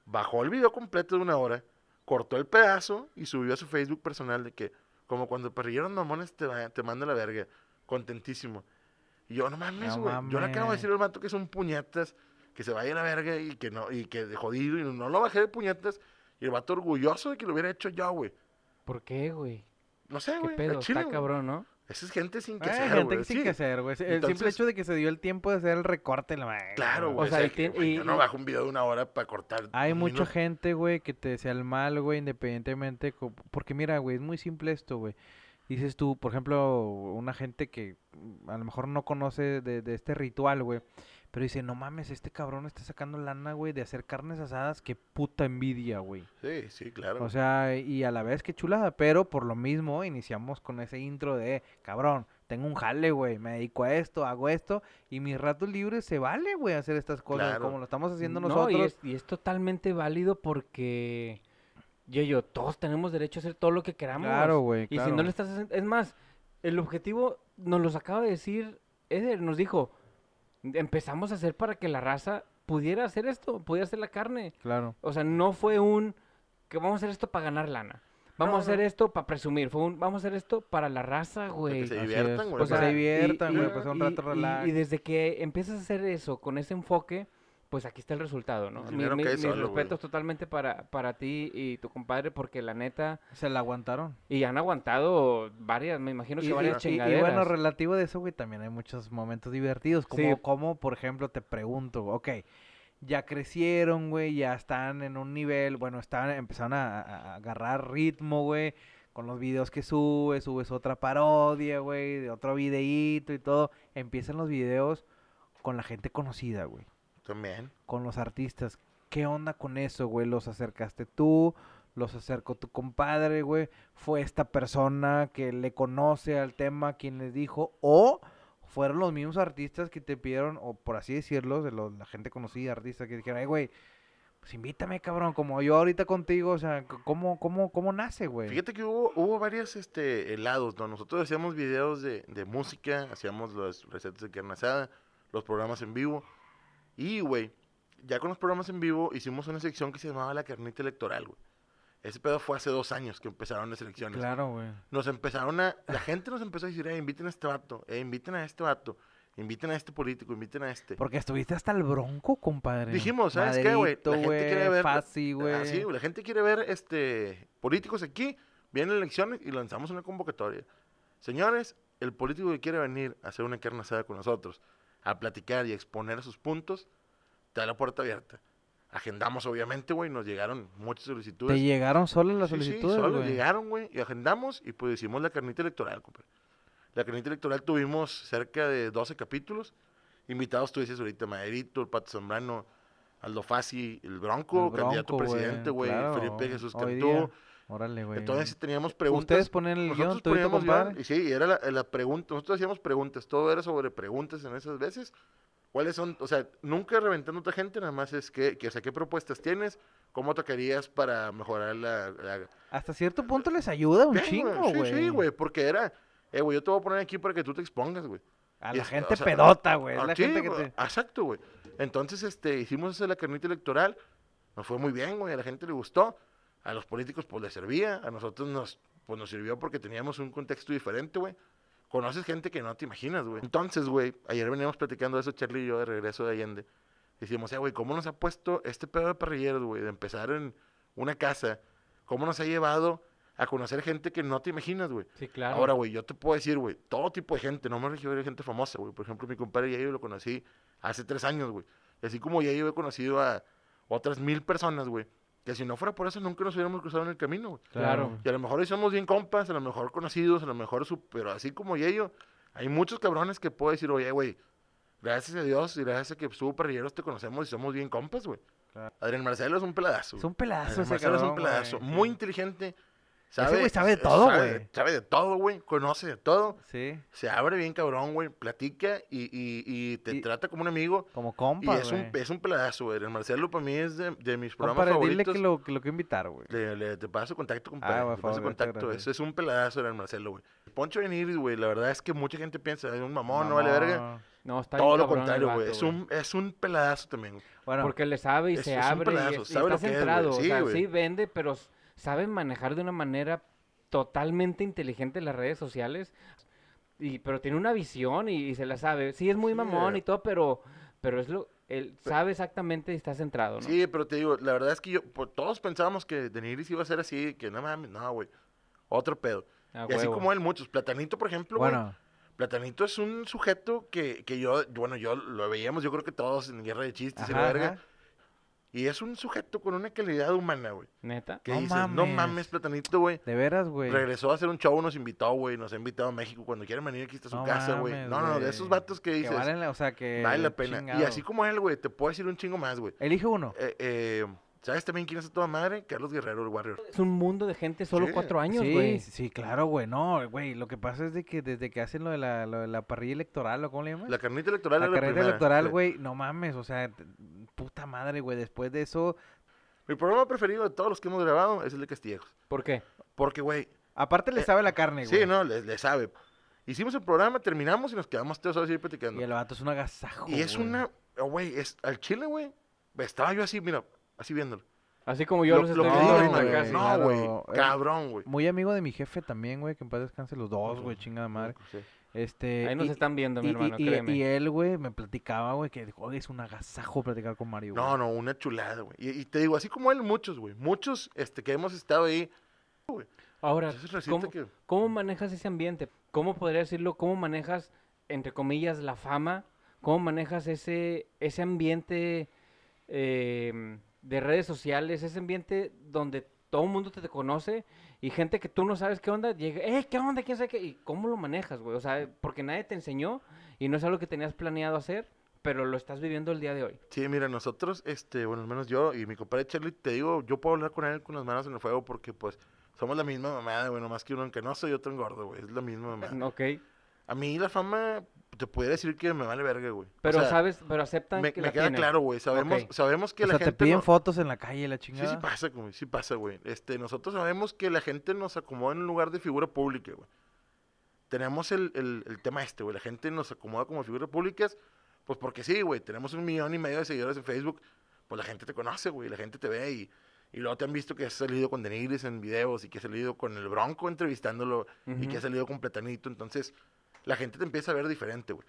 bajó el video completo de una hora, cortó el pedazo y subió a su Facebook personal de que, como cuando perrilleron mamones, te, te manda la verga. Contentísimo. Y yo, no mames, No güey. Yo le acabo de decir al vato que son puñetas, que se vaya a la verga y que no, y que de jodido. Y no lo bajé de puñetas. Y el vato orgulloso de que lo hubiera hecho yo, güey. ¿Por qué, güey? No sé, ¿Qué güey. Está cabrón, ¿no? Esa es gente sin que Eh, hacer, gente sin sí. que hacer, güey. El simple hecho de que se dio el tiempo de hacer el recorte, la madre. Claro, güey. O sea, que, y- yo no bajo un video de una hora para cortar. Hay mucha minuto. gente, güey, que te desea el mal, güey, independientemente. Porque mira, güey, es muy simple esto, güey. Dices tú, por ejemplo, una gente que mm, a lo mejor no conoce de, de este ritual, güey. Pero dice, no mames, este cabrón está sacando lana, güey, de hacer carnes asadas. Qué puta envidia, güey. Sí, sí, claro. O sea, y a la vez qué chulada. Pero por lo mismo iniciamos con ese intro de, cabrón, tengo un jale, güey. Me dedico a esto, hago esto. Y mis ratos libres se vale, güey, hacer estas cosas. Claro. Como lo estamos haciendo No, nosotros. y es, y es totalmente válido porque, yo, yo, todos tenemos derecho a hacer todo lo que queramos. Claro, güey. Y si no le estás haciendo... Es más, el objetivo nos los acaba de decir Eder, nos dijo, empezamos a hacer para que la raza pudiera hacer esto, pudiera hacer la carne. Claro. O sea, no fue un, que vamos a hacer esto para ganar lana. Vamos No, a hacer no. esto para presumir. Fue un, vamos a hacer esto para la raza, güey. que se diviertan, güey. O sea, se diviertan, y- güey, y- pues un y- rato y- relax. Y, desde que empiezas a hacer eso, con ese enfoque, pues aquí está el resultado, ¿no? Mi- mi- mis solo, respetos totalmente para, para ti y tu compadre, porque la neta, Se la aguantaron. y han aguantado varias, me imagino que Y, varias y- y- y chingaderas. bueno, relativo de eso, güey, también hay muchos momentos divertidos. Como, Sí. como por ejemplo, te pregunto, ok, ya crecieron, güey, ya están en un nivel, bueno, están, empezaron a, a- a agarrar ritmo, güey, con los videos que subes, subes otra parodia, güey, de otro videíto y todo. Empiezan los videos con la gente conocida, güey También. con los artistas. ¿Qué onda con eso, güey? ¿Los acercaste tú? ¿Los acercó tu compadre, güey? ¿Fue esta persona que le conoce al tema quien les dijo? ¿O fueron los mismos artistas que te pidieron, o por así decirlo, de los- la gente conocida, artistas que dijeron, ay, güey, pues invítame, cabrón, como yo ahorita contigo, o sea, ¿cómo, cómo, cómo nace, güey? Fíjate que hubo, hubo varios este, helados, ¿no? Nosotros hacíamos videos de, de música, hacíamos las recetas de carne asada, los programas en vivo. Y, güey, ya con los programas en vivo hicimos una sección que se llamaba La Carnita Electoral, güey. Ese pedo fue hace dos años que empezaron las elecciones. Claro, güey. Nos empezaron a... La gente nos empezó a decir, eh, inviten a este vato, eh, inviten a este vato, inviten a este político, inviten a este. Porque estuviste hasta el bronco, compadre. Dijimos, ¿sabes qué, güey? La gente quiere ver- Fácil, güey. Así, güey, la gente quiere ver este políticos aquí, vienen elecciones y lanzamos una convocatoria. Señores, el político que quiere venir a hacer una carne asada con nosotros, a platicar y a exponer sus puntos, te da la puerta abierta. Agendamos, obviamente, güey, nos llegaron muchas solicitudes. ¿Te llegaron solo las Sí, sí, solicitudes, solo güey? llegaron, güey, y agendamos y pues hicimos la carnita electoral, compadre. La carnita electoral tuvimos cerca de 12 capítulos. Invitados, tú dices ahorita, Maderito, el Pato Zambrano, Aldo Fassi, el Bronco, El candidato Bronco, güey, presidente, güey, claro, Felipe Jesús Cantú. Órale, güey. Entonces teníamos preguntas. Ustedes ponen el guion, nosotros tu poníamos guion, y sí, era la, la pregunta, nosotros hacíamos preguntas, todo era sobre preguntas en esas veces. ¿Cuáles son? O sea, nunca reventando a otra gente, nada más es que, que, o sea, ¿qué propuestas tienes? ¿Cómo tocarías para mejorar la, la, Hasta cierto punto les ayuda un chingo, Sí, güey. sí, güey, porque era, eh, güey, yo te voy a poner aquí para que tú te expongas, güey. A Y la es- gente o sea, pedota, güey. Ah, la sí, gente que te... Exacto, güey. Entonces, este, hicimos esa la carnita electoral, nos fue muy bien, güey, a la gente le gustó, a los políticos pues les servía, a nosotros nos, pues nos sirvió porque teníamos un contexto diferente, güey. Conoces gente que no te imaginas, güey. Entonces, güey, ayer veníamos platicando de eso, Charlie y yo, de regreso de Allende. Decíamos, eh, güey, ¿cómo nos ha puesto este pedo de parrilleros, güey? De empezar en una casa, ¿cómo nos ha llevado a conocer gente que no te imaginas, güey? Sí, claro. Ahora, güey, yo te puedo decir, güey, todo tipo de gente, no me refiero a gente famosa, güey. Por ejemplo, mi compadre Yayo lo conocí hace tres años, güey. Así como Yayo he conocido a otras mil personas, güey. Que si no fuera por eso, nunca nos hubiéramos cruzado en el camino, güey. Claro. Y a lo mejor hoy somos bien compas, a lo mejor conocidos, a lo mejor su... Pero así como Yayo, Hay muchos cabrones que puedo decir, oye, güey, gracias a Dios y gracias a que estuvo parrilleros te conocemos y somos bien compas, güey. Claro. Adrián Marcelo es un peladazo. Es un pedazo Adrián ese Marcelo es un peladazo. güey. Muy inteligente. Ese güey sabe de todo, sabe- güey. Sabe de todo, güey. Conoce de todo. Sí, Se abre bien cabrón, güey. Platica y, y, y te Y- trata como un amigo. como Y compa, es un, es un pedazo, güey. El Marcelo para mí es de, de mis programas dile favoritos. que lo, que lo quiero invitar, güey. Le, le- te paso contacto, compadre. Ah, por te paso contacto. Ese es un peladazo el Marcelo, güey. Poncho Beniris, güey, la verdad es que mucha gente piensa, es un mamón, no vale verga. No, está bien Todo lo contrario, güey. Es un, es un peladazo también. Bueno, Porque le sabe y Es- se es un abre y, pedazo, y sabe está que es, güey. centrado. Sí, o sea, sí vende, pero s- sabe manejar de una manera totalmente inteligente las redes sociales. Y, pero tiene una visión y, y se la sabe. Sí, es muy Sí, mamón y todo, pero, pero es lo, él sabe exactamente y está centrado, ¿no? Sí, pero te digo, la verdad es que yo, pues, todos pensábamos que Deniris iba a ser así, que no mames, no, güey. Otro pedo. Y así como él, muchos. Platanito, por ejemplo, güey. bueno, Platanito es un sujeto que, que yo, bueno, yo lo veíamos, yo creo que todos en Guerra de Chistes y la ajá, verga. Y es un sujeto con una calidad humana, güey. Neta. Que No dices, no mames. mames, Platanito, güey. de veras, güey. Regresó a hacer un show, nos invitó, güey. Nos ha invitado a México. Cuando quieran venir, aquí está su No casa, güey. mames, No, no, de esos vatos que Que dices, valen, la- o sea, que vale la pena. Y así como él, güey, te puedo decir un chingo más, güey. Elige uno. Eh, eh, ¿Sabes también quién es a toda madre? Carlos Guerrero, el Warrior. Es un mundo de gente, solo Sí, cuatro años, sí, güey. sí, claro, güey. No, güey, lo que pasa es de que desde que hacen lo de la, lo de la parrilla electoral, ¿o cómo le llamas? La carnita electoral La la primera. electoral, Sí. güey, no mames, o sea, puta madre, güey. Después de eso, Mi programa preferido de todos los que hemos grabado es el de Castillejos. ¿Por qué? Porque, güey, aparte le Eh, sabe la carne, güey. sí, no, le, le sabe. Hicimos el programa, terminamos y nos quedamos tres horas ahí platicando. Y el vato es un agasajo. Y es güey. una, oh, güey, es al chile, güey. Estaba yo así, mira, así viéndolo. Así como yo Lo- los lo estoy que viendo digo ahorita ahorita, casi. No, Claro, güey, eh, cabrón, güey. Muy amigo de mi jefe también, güey, que en paz descanse los dos, güey, chingada madre. Sí. Este, Ahí nos y- están viendo, mi y, hermano, y- créeme. y él, güey, me platicaba, güey, que dijo, "Oye, es un agasajo platicar con Mario, güey. No, no, una chulada, güey. Y, y te digo, así como él, muchos, güey. Muchos este, que hemos estado ahí. Ahora, resulta ¿cómo, que... cómo manejas ese ambiente? ¿Cómo podría decirlo? ¿Cómo manejas, entre comillas, la fama? ¿Cómo manejas ese, ese ambiente eh, de redes sociales? Ese ambiente donde todo el mundo te, te conoce y gente que tú no sabes qué onda, llega, ¡eh, qué onda! ¿Quién sabe qué? ¿Y cómo lo manejas, güey? O sea, porque nadie te enseñó y no es algo que tenías planeado hacer, pero lo estás viviendo el día de hoy. Sí, mira, nosotros, este, bueno, al menos yo y mi compadre Charlie, te digo, yo puedo hablar con él con las manos en el fuego porque, pues, somos la misma mamada, güey, nomás que uno en canoso y otro en gordo, güey, es la misma mamada. Ok. A mí la fama, te pudiera decir que me vale verga, güey. O Pero sea, sabes, pero aceptan me, que me la queda tienen. claro, güey, sabemos, Ok. sabemos que o la sea, te gente piden no- fotos en la calle, la Sí, chingada. sí pasa, güey, sí pasa, güey. Este, nosotros sabemos que la gente nos acomoda en un lugar de figura pública, güey. Tenemos el, el, el tema este, güey. La gente nos acomoda como figuras públicas, pues porque sí, güey. Tenemos un millón y medio de seguidores en Facebook, pues la gente te conoce, güey. La gente te ve y, y luego te han visto que has salido con Denigris en videos y que has salido con el Bronco entrevistándolo y que has salido con Platanito. Entonces, la gente te empieza a ver diferente, güey.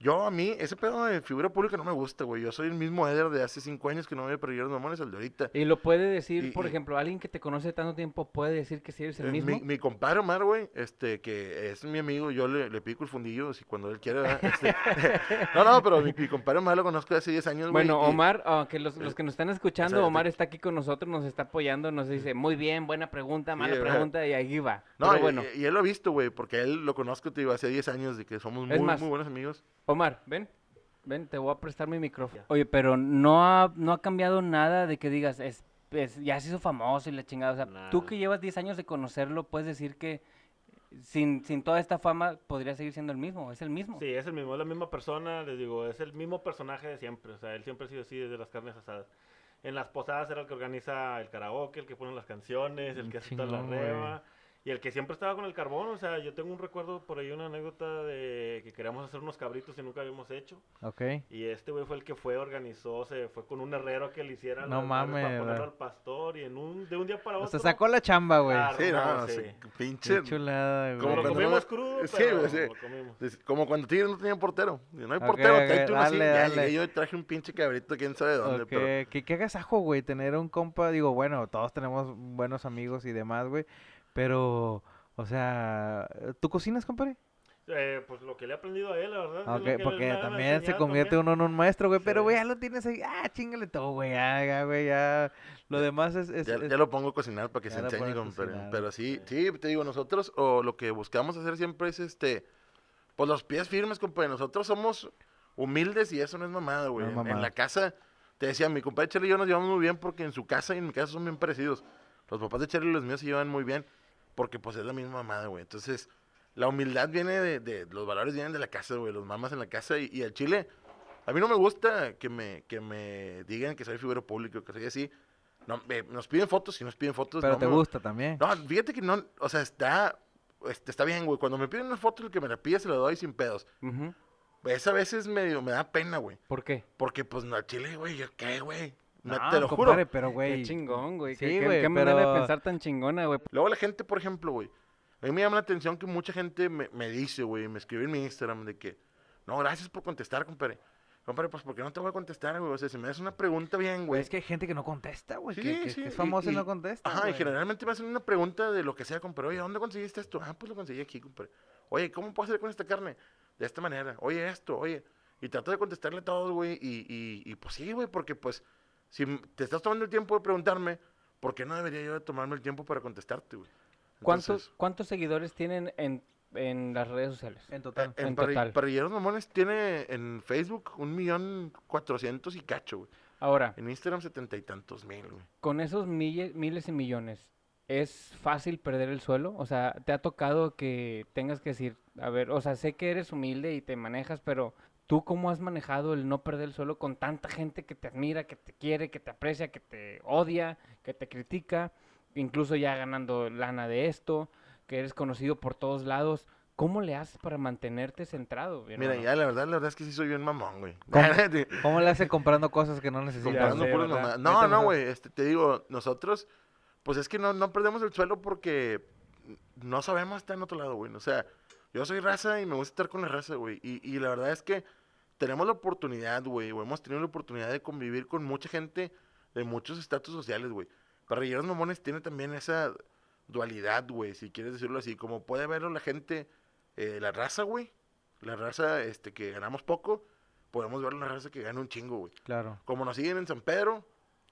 Yo, a mí, ese pedo de figura pública no me gusta, güey. Yo soy el mismo Eder de hace cinco años que no me voy a perder los mamones al de ahorita. Y lo puede decir, Y- por y- ejemplo, alguien que te conoce tanto tiempo puede decir que sí eres el Eh, mismo. Mi, mi compadre Omar, güey, este, que es mi amigo, yo le, le pico el fundillo si cuando él quiere. Este, no, no, pero mi, mi compadre Omar lo conozco hace 10 años, güey. Bueno, y- Omar, ah, que los, los que nos están escuchando, sea, Omar está aquí con nosotros, nos está apoyando, nos dice, muy bien, buena pregunta, mala pregunta, y ahí va. No, Pero bueno, y, él lo ha visto, güey, porque él lo conozco, te digo, hace 10 años de que somos muy, más, muy buenos amigos. Omar, ven, ven, te voy a prestar mi micrófono. Oye, pero no ha, no ha cambiado nada de que digas, es, es- ya se hizo famoso y la chingada. O sea, tú que llevas 10 años de conocerlo, puedes decir que sin, sin toda esta fama podría seguir siendo el mismo, es el mismo. Sí, es el mismo, es la misma persona, les digo, es el mismo personaje de siempre. O sea, él siempre ha sido así desde las carnes asadas. En las posadas era el que organiza el karaoke, el que pone las canciones, el Un que hace toda la reba. Y el que siempre estaba con el carbón, o sea, yo tengo un recuerdo por ahí, una anécdota de que queríamos hacer unos cabritos y nunca habíamos hecho. Ok. Y este güey fue el que fue, organizó, se fue con un herrero que le hiciera No mames, para ponerlo al pastor y en un, de un día para otro. sea, sacó la chamba, güey. Ah, Sí, no, no, sí, pinche. Qué chulada, güey. Como lo cuando comimos no- crudo, Sí, pero güey, sí. lo comimos. Como cuando Tigres no tenía portero. Y no hay Ok, portero, ok, tráete uno así. dale, Ya dale. yo traje un pinche cabrito, quién sabe de dónde. Ok, Pero ¿Qué, qué agasajo, güey, tener un compa, digo, bueno, todos tenemos buenos amigos y demás, güey, pero, o sea, ¿tú cocinas, compadre? Eh, pues lo que le he aprendido a él, la verdad. es Ok, lo que él porque también se convierte también. uno en un maestro, güey, pero, güey, ya lo tienes ahí, ah, chingale todo, güey, ya, güey, ya, lo demás es... es- ya, es- ya lo pongo a cocinar para que se enseñe, compadre. Pero sí, sí, te digo, nosotros, o lo que buscamos hacer siempre es este. Pues los pies firmes, compadre. Nosotros somos humildes y eso no es mamada, güey. No es En- la casa, te decía, mi compadre Charlie y yo nos llevamos muy bien porque en su casa y en mi casa son bien parecidos. Los papás de Charlie y los míos se llevan muy bien porque pues es la misma mamada, güey. Entonces, la humildad viene de, de- los valores vienen de la casa, güey. Los mamás en la casa y, y el chile. A mí no me gusta que me, que me digan que soy figura pública, que soy así. No, eh, nos piden fotos y nos piden fotos. Pero no te me- gusta también. no, fíjate que no, o sea, está, este, está bien, güey. Cuando me piden una foto, el que me la pide se la doy sin pedos. Ujú. Esa a veces medio me da pena, güey. ¿Por qué? Porque, pues, no, al chile, güey, ¿yo qué, güey? No, te lo compadre, juro. pero güey. Qué chingón, güey. Sí, qué, qué- güey, qué manera pero- de pensar tan chingona, güey. Luego la gente, por ejemplo, güey. A mí me llama la atención que mucha gente me, me dice, güey, me escribe en mi Instagram de que, no, gracias por contestar, compadre. Compadre, pues, ¿por qué no te voy a contestar, güey? O sea, si me das una pregunta bien, Güey, es que hay gente que no contesta, güey. Sí, que, sí, que es famosa y, y- no contesta. Ajá, y generalmente me hacen una pregunta de lo que sea, compadre. Oye, ¿dónde conseguiste esto? Ah, pues lo conseguí aquí, compadre. Oye, ¿cómo puedo hacer con esta carne? De esta manera. Oye, esto, oye. Y trato de contestarle a todos, güey. Y, y, y pues sí, güey, porque pues, si te estás tomando el tiempo de preguntarme, ¿por qué no debería yo de tomarme el tiempo para contestarte, güey? ¿Cuántos, ¿Cuántos seguidores tienen en, en las redes sociales? En total. en, en Parri- total? Parrilleros Mamones tiene en Facebook un millón cuatrocientos y cacho, güey. Ahora, En Instagram setenta y tantos mil, güey. con esos mille- miles y millones, ¿es fácil perder el suelo? O sea, ¿te ha tocado que tengas que decir, a ver, o sea, sé que eres humilde y te manejas, pero ¿tú cómo has manejado el no perder el suelo con tanta gente que te admira, que te quiere, que te aprecia, que te odia, que te critica, incluso ya ganando lana de esto, que eres conocido por todos lados? ¿Cómo le haces para mantenerte centrado? mi Mira, hermano? ya la verdad, la verdad es que sí soy bien mamón, güey. ¿Cómo? ¿Cómo le hace comprando cosas que no necesita? Comprando sé, puras ¿verdad? mamadas. Vete No, no, güey. Este, te digo, nosotros, pues es que no, no perdemos el suelo porque no sabemos estar en otro lado, güey. O sea, yo soy raza y me gusta estar con la raza, güey. Y, y la verdad es que tenemos la oportunidad, güey, o hemos tenido la oportunidad de convivir con mucha gente de muchos estatus sociales, güey. Parrilleros Mamones tiene también esa dualidad, güey, si quieres decirlo así. Como puede verlo la gente, eh, la raza, güey. La raza este, que ganamos poco, podemos ver la raza que gana un chingo, güey. Claro. Como nos siguen en San Pedro,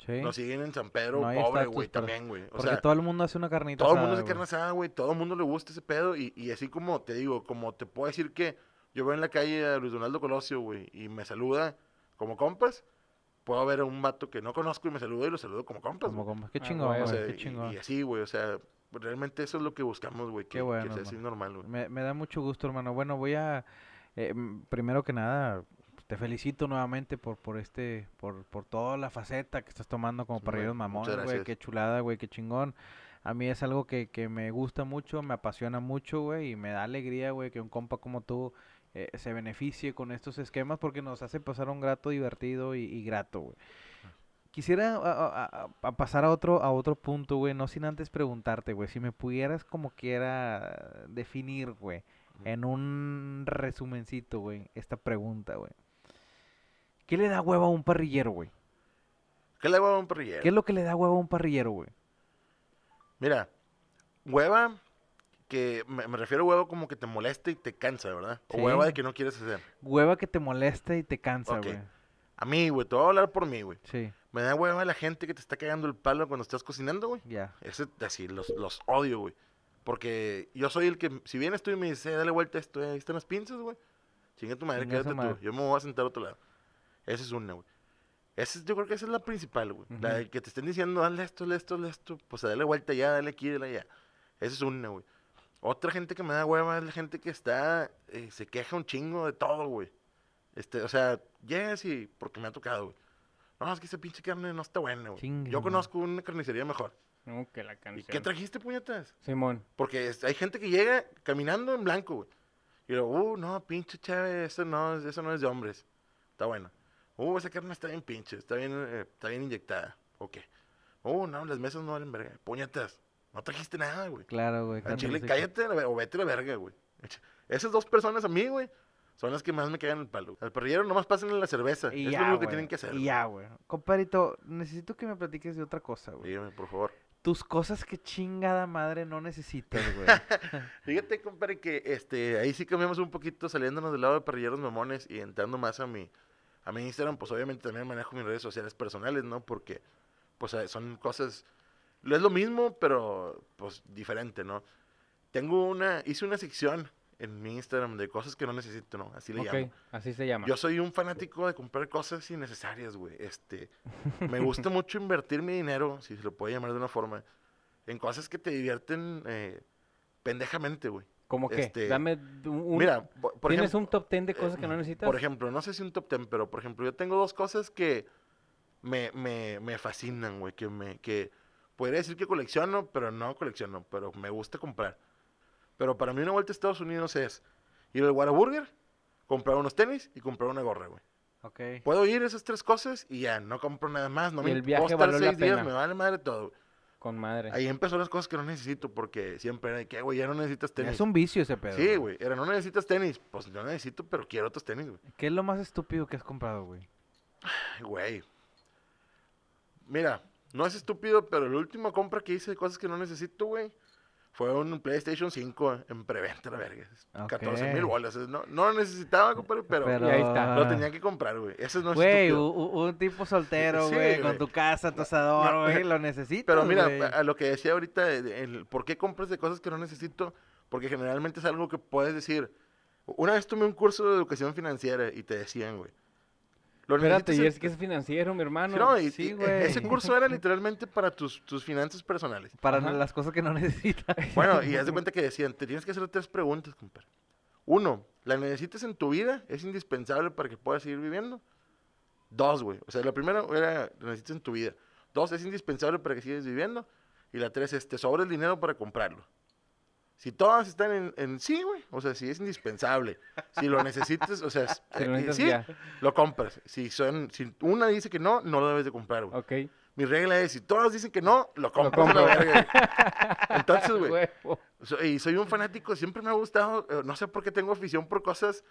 Sí. nos siguen en San Pedro, No pobre, güey, también, güey. Porque sea, todo el mundo hace una carnita todo el mundo asada, se güey. carne asada, güey. Todo el mundo le gusta ese pedo. Y, y así como te digo, como te puedo decir que yo veo en la calle a Luis Donaldo Colosio, güey, y me saluda como compas, puedo ver a un vato que no conozco y me saluda y lo saludo como compas, Como, güey. como, qué Ah, chingón, güey, O güey, sea, qué y- chingón. y, así, güey, o sea, realmente eso es lo que buscamos, güey, que, Qué que bueno, sea así normal, güey. Me, me da mucho gusto, hermano. Bueno, voy a, eh, primero que nada, te felicito nuevamente por, por este, por, por toda la faceta que estás tomando como Sí, parrilleros mamones, güey. Qué chulada, güey, qué chingón. A mí es algo que, que me gusta mucho, me apasiona mucho, güey, y me da alegría, güey, que un compa como tú eh, se beneficie con estos esquemas porque nos hace pasar un grato divertido y, y grato, güey. Quisiera a- a- a- a pasar a otro, a otro punto, güey, no sin antes preguntarte, güey, si me pudieras como quiera definir, güey, en un resumencito, güey, esta pregunta, güey. ¿Qué le da hueva a un parrillero, güey? ¿Qué le hago a un parrillero? ¿Qué es lo que le da hueva a un parrillero, güey? Mira, hueva, que me, me refiero a hueva como que te molesta y te cansa, ¿verdad? O Sí. hueva de que no quieres hacer. Hueva que te molesta y te cansa, güey. A mí, güey, te voy a hablar por mí, güey. Sí, Me da hueva la gente que te está cagando el palo cuando estás cocinando, güey. ya. Ese, así, los, los odio, güey. Porque yo soy el que, si vienes tú y me dices, "Eh, dale vuelta a esto, eh, ahí están las pinzas, güey. Chinga tu madre, Chinga quédate madre. tú. Yo me voy a sentar a otro lado. Esa es una, güey. Esa es- yo creo que esa es la principal, güey. La de que te estén diciendo, dale esto, dale esto, dale esto. Pues dale vuelta ya, dale aquí, dale allá. Esa es una, güey. Otra gente que me da hueva es la gente que está, eh, se queja un chingo de todo, güey. Este, o sea, llegas y, porque me ha tocado, güey. No, es que esa pinche carne no está buena, güey. Chingue su Yo conozco una carnicería mejor. No, que la ¿Y canción. qué trajiste, puñetas? Simón. Porque es- hay gente que llega caminando en blanco, güey. Y luego, uh, no, pinche chave, eso no, es- eso no es de hombres. Está bueno. Uh, esa carne está bien pinche, está bien, eh, está bien inyectada. Ok. Uh, no, las mesas no valen verga. Puñetas, no trajiste nada, güey. Claro, güey. Cántale chile, cállate o vete a la verga, güey. Esas dos personas a mí, güey, son las que más me cagan el palo. Al parrillero nomás pasen la cerveza. Y es ya, lo único que güey, tienen que hacer. Y ya, güey. Compadrito, necesito que me platiques de otra cosa, güey. Dígame, por favor. Tus cosas que chingada madre no necesitas, güey. Fíjate, compadre, que este, ahí sí cambiamos un poquito saliéndonos del lado de parrilleros mamones y entrando más a mi, a mi Instagram, pues obviamente también manejo mis redes sociales personales, ¿no? Porque, pues eh, son cosas, es lo mismo, pero pues diferente, ¿no? Tengo una, hice una sección en mi Instagram de cosas que no necesito, ¿no? Así le Ok, llamo. así se llama. Yo soy un fanático de comprar cosas innecesarias, güey. Este, me gusta mucho invertir mi dinero, si se lo puede llamar de una forma, en cosas que te divierten eh, pendejamente, güey. ¿Cómo que? este, Dame un, Mira, por, por ¿Tienes ejemplo, un top 10 de eh, cosas que no necesitas? por ejemplo, no sé si un top ten, pero por ejemplo, yo tengo dos cosas que me, me, me fascinan, güey, que me, que podría decir que colecciono, pero no colecciono, pero me gusta comprar. Pero para mí una vuelta a Estados Unidos es ir al Whataburger, comprar unos tenis y comprar una gorra, güey. Ok. Puedo ir esas tres cosas y ya, no compro nada más. No Y me el viaje puedo estar seis días, me vale madre todo. güey. Con madre. Ahí empezó las cosas que no necesito porque siempre era de que, güey, ya no necesitas tenis. Es un vicio ese pedo. Sí, güey, era no necesitas tenis. Pues no necesito, pero quiero otros tenis, güey. ¿Qué es lo más estúpido que has comprado, güey? Ay, güey. Mira, no es estúpido, pero la última compra que hice de cosas que no necesito, güey, fue un PlayStation 5 en preventa, la verga. 14 mil bolas. No, no lo necesitaba, compadre, pero, Pero- Y ahí está. lo tenía que comprar, güey. Eso no es Güey, estúpido. u- u- un tipo soltero, Sí, güey, con tu casa, tu asador, No, güey, lo necesitas, Pero mira, a lo que decía ahorita, de- de- el ¿por qué compras de cosas que no necesito? Porque generalmente es algo que puedes decir. Una vez tomé un curso de educación financiera y te decían, güey. Lo Espérate, y es que es financiero, mi hermano. No, y- sí, y güey. ese curso era literalmente para tus, tus finanzas personales. Para Ajá. las cosas que no necesitas. Bueno, y haz de cuenta que decían, te tienes que hacer tres preguntas, compadre. Uno, ¿la necesitas en tu vida? ¿Es indispensable para que puedas seguir viviendo? Dos, güey. O sea, la primera era, ¿la necesitas en tu vida? Dos, ¿es indispensable para que sigas viviendo? Y la tres es, ¿te sobra el dinero para comprarlo? Si todas están en, en sí, güey. O sea, si es indispensable. Si lo necesitas, o sea, es- Si eh, sí, ya. lo compras. Si, son, si una dice que no, no lo debes de comprar, güey. Ok. Mi regla es, si todas dicen que no, lo compras a compro. la verga. güey. Entonces, güey. So- y soy un fanático, siempre me ha gustado, eh, no sé por qué tengo afición por cosas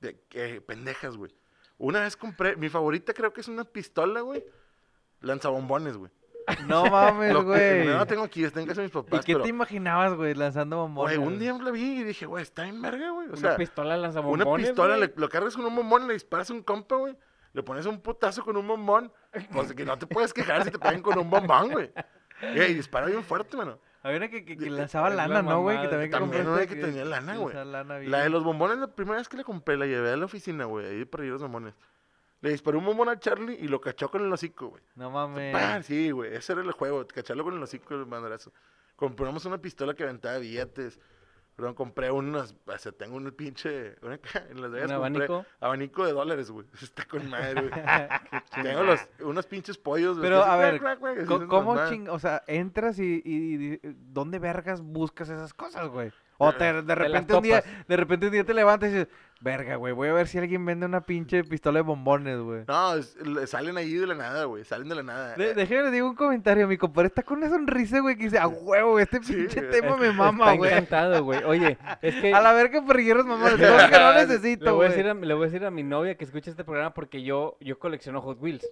de que pendejas, güey. Una vez compré, mi favorita creo que es una pistola, güey. Lanzabombones, güey. No mames, güey. No tengo aquí, está en casa de mis ¿Y papás. qué pero, te imaginabas, güey, lanzando bombones? güey, un día la vi y dije, güey, está en verga, güey. O Una sea, pistola una lanzabombones, pistola, güey. le- lo cargas con un bombón, le disparas a un compa, güey. Le pones un putazo con un bombón. Pues que no te puedes quejar si te pegan con un bombón, güey. Y dispara bien fuerte, mano. Había una que, que, lanzaba la lana, ¿no, güey? Que también, que También una que tenía lana, güey. La de los bombones, la primera vez que la compré, la llevé a la oficina, güey, ahí para ir a los bombones. Le disparé un bombón a Charlie y lo cachó con el hocico, güey. No mames. ¡Pam! Sí, güey, ese era el juego, cacharlo con el hocico el madrazo. Compramos una pistola que aventaba billetes. Perdón, compré unas, o sea, tengo un pinche, una en Las Vegas ¿Un compré abanico? abanico de dólares, güey. Está con madre, güey. tengo los, unos pinches pollos, Pero, a ver, así Co- esas ¿Cómo ching... O sea, entras y, y, y- ¿Dónde vergas buscas esas cosas, güey? O te, de repente un día, de repente un día te levantas y dices, verga, güey, voy a ver si alguien vende una pinche pistola de bombones, güey. No, es- le- salen ahí de la nada, güey, salen de la nada. De- déjeme le digo un comentario, mi compadre está con una sonrisa, güey, que dice, a huevo, este pinche tema me Está mama, güey. encantado, güey. Oye, es que... A la verga, perrilleros mamones, cosas que no Le necesito, voy, a decir a, le voy a decir a mi novia que escuche este programa porque yo, yo colecciono Hot Wheels.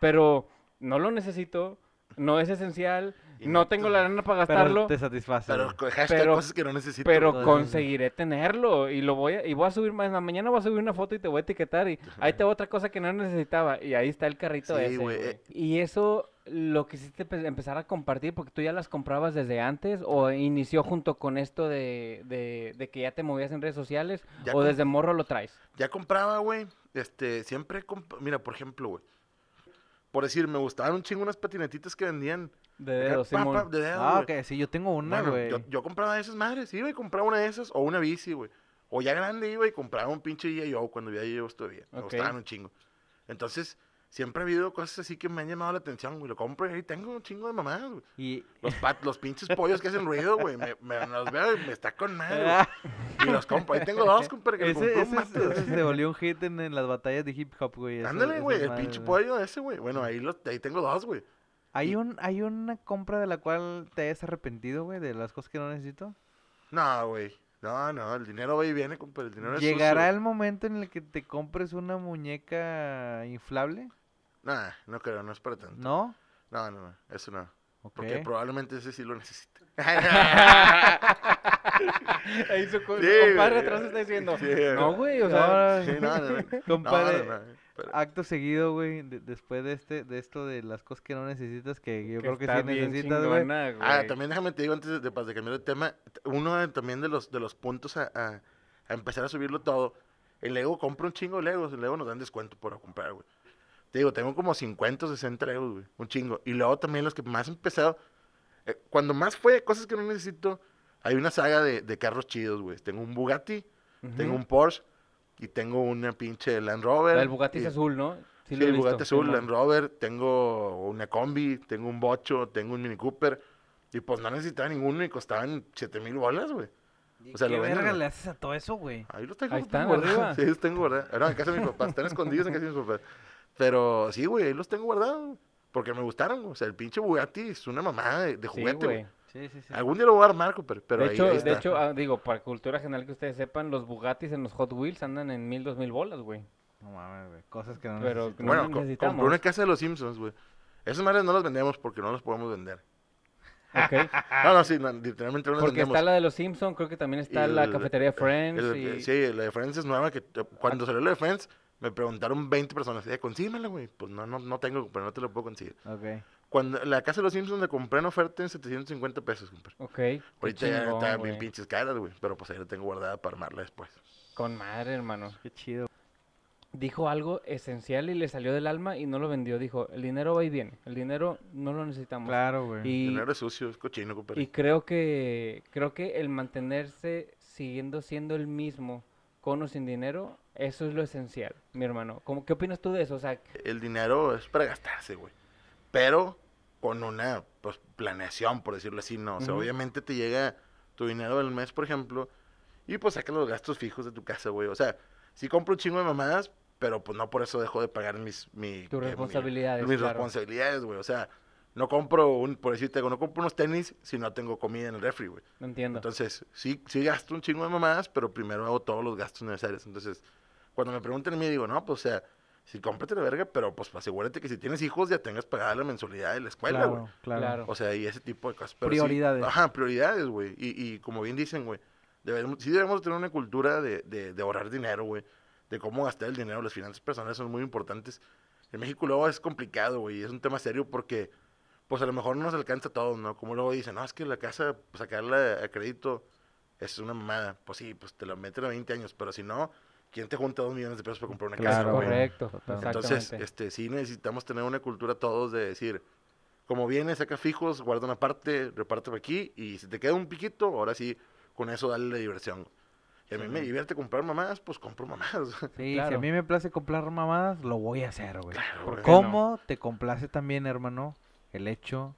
Pero no lo necesito, no es esencial, no no tengo te- la lana para Pero gastarlo, te satisface, Pero Pero- cosas que no necesito. pero conseguiré tenerlo y lo voy a, y voy a subir más, mañana voy a subir una foto y te voy a etiquetar y ahí te va otra cosa que no necesitaba y ahí está el carrito Sí, ese, eh. Y eso lo quisiste pe- empezar a compartir porque tú ya las comprabas desde antes o inició junto con esto de, de, de que ya te movías en redes sociales Ya o desde morro lo traes. Ya compraba, güey. Este, siempre comp- Mira, por ejemplo, güey. Por decir, me gustaban un chingo unas patinetitas que vendían. De Simón. pa, de dedos, Ah, ok, sí, yo tengo una, Bueno, güey. yo, yo compraba de esas madres, iba y compraba una de esas o una bici, güey. O ya grande iba y compraba un pinche G.I.O. cuando había G.I.O. todavía. Me Ok. gustaban un chingo. Entonces, siempre ha habido cosas así que me han llamado la atención, güey. Lo compro y ahí tengo un chingo de mamadas, güey. Y... Los, pat- los pinches pollos que hacen ruido, güey. Me, me los veo y me está con madre, güey. Y los compro. Ahí tengo dos, compadre, que ese, ese, vato, güey. ese se volvió un hit en, en las batallas de hip hop, güey. Ándale, güey, el madres, pinche pollo ese, güey. Bueno, ahí, los, ahí tengo dos, güey. ¿Hay, un, ¿Hay una compra de la cual te hayas arrepentido, güey, de las cosas que no necesito? No, güey. No, no, el dinero va y viene, compadre. El dinero es ¿Llegará sucio. el momento en el que te compres una muñeca inflable? Nah, no creo, no es para tanto. ¿No? No, no, no, eso no. Porque probablemente ese sí lo necesite. Ahí su, Sí, compadre atrás está diciendo. Sí, no, güey, o sea. Sí, no, no, compadre, No, no, no, pero- acto seguido, güey, de- después de este, de esto de las cosas que no necesitas, que yo creo que sí bien necesitas, güey. Ah, también déjame te digo antes de, de, de cambiar de tema, uno también de los, de los puntos a, a- a empezar a subirlo todo, el Lego compra un chingo de Legos, el Lego nos dan descuento por comprar, güey. Te digo, tengo como 50 o 60 Legos, güey, un chingo. Y luego también los que más he empezado, eh, cuando más fue cosas que no necesito, hay una saga de, de carros chidos, güey. Tengo un Bugatti, tengo un Porsche y tengo una pinche Land Rover. La del Bugatti es azul, ¿no? Sí, el visto, Bugatti azul. Land Rover, tengo una combi, tengo un bocho, tengo un Mini Cooper. Y pues no necesitaba ninguno y costaban 7 mil bolas, güey. O sea, ¿Qué lo verga le haces a todo eso, güey? Ahí los tengo. Ahí están, guardados. arriba. Sí, los tengo guardados. No, en casa de mis papás. Están escondidos en casa de mis papás. Pero sí, güey, ahí los tengo guardados. Porque me gustaron. O sea, el pinche Bugatti es una mamada de, juguete, güey. güey. Sí, sí, sí. Algún día lo voy a armar, pero, pero de ahí, hecho, ahí de está. hecho ah, digo, para cultura general que ustedes sepan, los Bugattis en los Hot Wheels andan en mil, dos mil bolas, güey. No mames, güey. Cosas que no Pero bueno, necesitamos. compré una casa de los Simpsons, güey. Esas madres no las vendemos porque no las podemos vender. Ok. No, no, sí, no, literalmente no las Porque vendemos. está la de los Simpsons, creo que también está la cafetería Friends. El- y... Sí, la de Friends es nueva. que Cuando salió la de Friends, me preguntaron 20 personas, eh, consíguemela, güey. Pues no, no, no tengo, pero no te lo puedo conseguir. Ok. Cuando la casa de los Simpsons la compré en oferta en 750 pesos, compadre. Ok. Ahorita ya está bien pinches caras, güey. Pero pues ahí la tengo guardada para armarla después. Con madre, hermano. Qué chido. Dijo algo esencial y le salió del alma y no lo vendió. Dijo, el dinero va y viene. El dinero no lo necesitamos. Claro, güey. Y, Dinero es sucio, es cochino, compadre. y creo que creo que el mantenerse siguiendo siendo el mismo con o sin dinero, eso es lo esencial, mi hermano. ¿Cómo, ¿Qué opinas tú de eso? O sea, El dinero es para gastarse, güey. Pero con una pues, planeación, por decirlo así, ¿no? O sea, obviamente te llega tu dinero del mes, por ejemplo, y pues sacas los gastos fijos de tu casa, güey. O sea, sí compro un chingo de mamadas, pero pues no por eso dejo de pagar mis... Mi, tus eh, mi- responsabilidades. mis claro. responsabilidades, güey. O sea, no compro, un, por decirte, algo, no compro unos tenis si no tengo comida en el refri, güey. No entiendo. Entonces, sí, sí gasto un chingo de mamadas, pero primero hago todos los gastos necesarios. Entonces, cuando me preguntan a mí, digo, no, pues, o sea, sí, cómprate la verga, pero pues asegúrate que si tienes hijos ya tengas pagada la mensualidad de la escuela, güey. claro, claro. O sea, y ese tipo de cosas. Pero sí- Prioridades. ajá, prioridades, güey. Y, y como bien dicen, güey, debemos, sí debemos tener una cultura de, de, de ahorrar dinero, güey. De cómo gastar el dinero. Las finanzas personales son muy importantes. En México luego es complicado, güey. Es un tema serio porque, pues a lo mejor no nos alcanza todo, ¿no? Como luego dicen, no, es que la casa, pues, sacarla a crédito es una mamada. Pues sí, pues te la meten a 20 años. Pero si no, ¿quién te junta dos millones de pesos para comprar una casa, Claro, güey? Correcto, Totalmente. Entonces, este, sí necesitamos tener una cultura todos de decir, como viene, saca fijos, guarda una parte, reparte por aquí, y si te queda un piquito, ahora sí, con eso dale la diversión. Y a mí me divierte comprar mamadas, pues compro mamadas. Sí, si a mí me place comprar mamadas, lo voy a hacer, güey. Claro. ¿Cómo te complace también, hermano, el hecho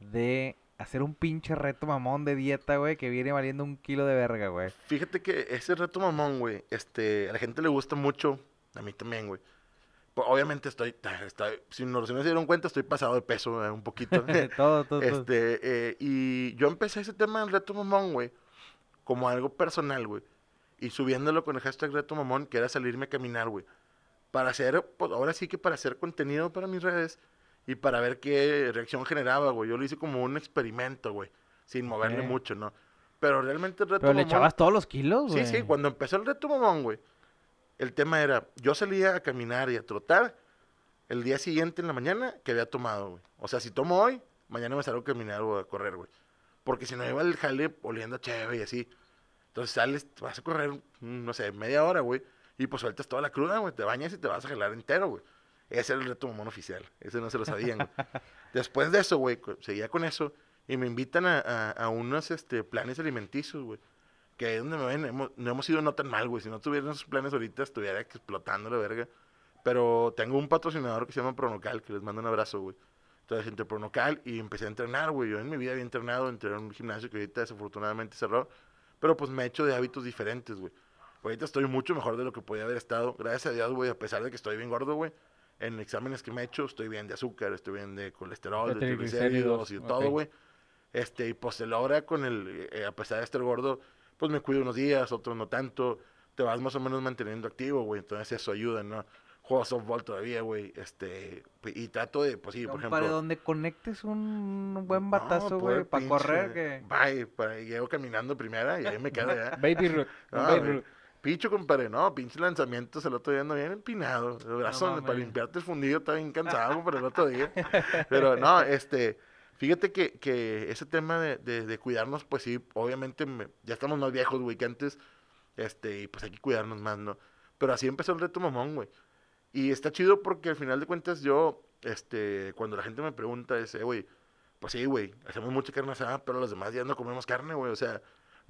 de hacer un pinche reto mamón de dieta, güey, que viene valiendo un kilo de verga, güey? Fíjate que ese reto mamón, güey, este, a la gente le gusta mucho, a mí también, güey. Pues, obviamente estoy, estoy, si no, si no se dieron cuenta, estoy pasado de peso eh, un poquito. todo, todo, todo. Este, eh, y yo empecé ese tema del reto mamón, güey, como algo personal, güey. Y subiéndolo con el hashtag reto mamón, que era salirme a caminar, güey. Para hacer, pues ahora sí que para hacer contenido para mis redes y para ver qué reacción generaba, güey. Yo lo hice como un experimento, güey, sin moverle mucho, ¿no? Pero realmente el reto Pero le echabas todos los kilos, Sí, güey. sí, cuando empezó el reto mamón, güey, el tema era, yo salía a caminar y a trotar el día siguiente en la mañana que había tomado, güey. O sea, si tomo hoy, mañana me salgo a caminar o a correr, güey. Porque si no iba al jale oliendo chévere y así. Entonces sales, vas a correr, mm, no sé, media hora, güey. Y pues sueltas toda la cruda, güey. Te bañas y te vas a jalar entero, güey. Ese era el reto mamón oficial. Ese no se lo sabían. Después de eso, güey, seguía con eso. Y me invitan a, a, a unos este, planes alimenticios, güey. Que ahí donde me ven, hemos- no hemos ido no tan mal, güey. Si no tuvieran esos planes ahorita, estuviera explotando la verga. Pero tengo un patrocinador que se llama Pronocal, que les mando un abrazo, güey. Entonces entré a Pronocal y empecé a entrenar, güey. Yo en mi vida había entrenado, entré en un gimnasio que ahorita desafortunadamente cerró. Pero pues me he hecho de hábitos diferentes, güey. Ahorita estoy mucho mejor de lo que podía haber estado. Gracias a Dios, güey, a pesar de que estoy bien gordo, güey. En exámenes que me he hecho, estoy bien de azúcar, estoy bien de colesterol, De de triglicéridos, y ok. todo, güey. Este, y pues se logra con el, eh, a pesar de estar gordo, pues me cuido unos días, otros no tanto. Te vas más o menos manteniendo activo, güey. Entonces eso ayuda, ¿no? juego softball todavía, güey. Este, p- y trato de, pues sí, por ejemplo. donde conectes un buen No, batazo, güey, para pinche- correr, que... Bye, pa- llego caminando primera y ahí me quedo ya. Baby Root. Ah, Baby güey. Picho, compadre, no, pinche lanzamientos el otro día ando bien empinado. El brazo mames. para limpiarte el fundido está bien cansado, pero el otro día. Pero no, este, fíjate que, que ese tema de, de, de cuidarnos, pues sí, obviamente me- ya estamos más viejos, güey, que antes. Este, y pues hay que cuidarnos más, ¿no? Pero así empezó el reto mamón, güey. Y está chido porque al final de cuentas yo, este, cuando la gente me pregunta, es, eh, güey, pues sí, güey, hacemos mucha carne asada, pero los demás días no comemos carne, güey. O sea,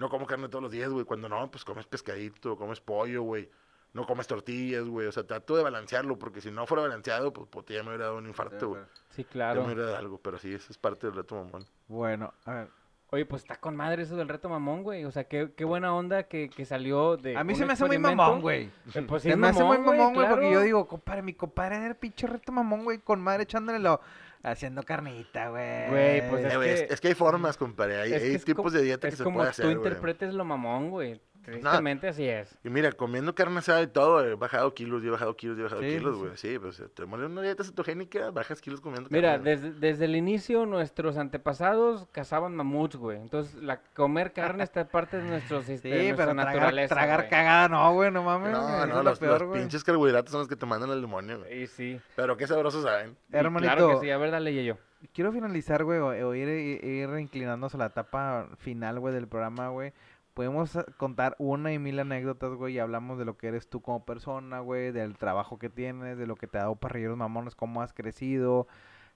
no como carne todos los días, güey. Cuando no, pues comes pescadito, comes pollo, güey. No comes tortillas, güey. O sea, trato de balancearlo, porque si no fuera balanceado, pues, puta, ya me hubiera dado un infarto, güey. Sí, Ya claro. me hubiera dado algo, pero sí, eso es parte del reto mamón. Bueno, a ver. Oye, pues está con madre eso del reto mamón, güey. O sea, qué, qué buena onda que, que salió de. A mí se me hace muy mamón, güey. Eh, Pues sí, Se me hace muy mamón, güey, porque yo digo, compadre, mi compadre era el pinche reto mamón, güey, con madre echándole lo... Haciendo carnita, güey. Güey, pues Eh, es es, que- es que hay formas, compadre. Hay, Es que hay es tipos como- de dieta que Es se como puede tú hacer, güey. interpretes lo mamón, güey. Tristemente así es. Y mira, comiendo carne asada y todo, he bajado kilos, yo he bajado kilos, yo he bajado Sí, kilos, güey. Sí, pues te mueres una dieta cetogénica, bajas kilos comiendo Mira, carne. güey. desde, desde el inicio nuestros antepasados cazaban mamuts, güey. Entonces, la comer carne está parte de, nuestros, Sí, de nuestra pero naturaleza. tragar cagada no, güey, no mames. No, no, lo los, peor, los pinches carbohidratos son los que te mandan al demonio, güey. Y sí. Pero qué sabrosos saben. Hermanito, Claro que sí. A ver, dale yo. quiero finalizar, güey, o, o ir, ir, ir inclinándonos a la etapa final, güey, del programa, güey. Podemos ah, contar una y mil anécdotas, güey, y hablamos de lo que eres tú como persona, güey, del trabajo que tienes, de lo que te ha dado parrilleros mamones, cómo has crecido.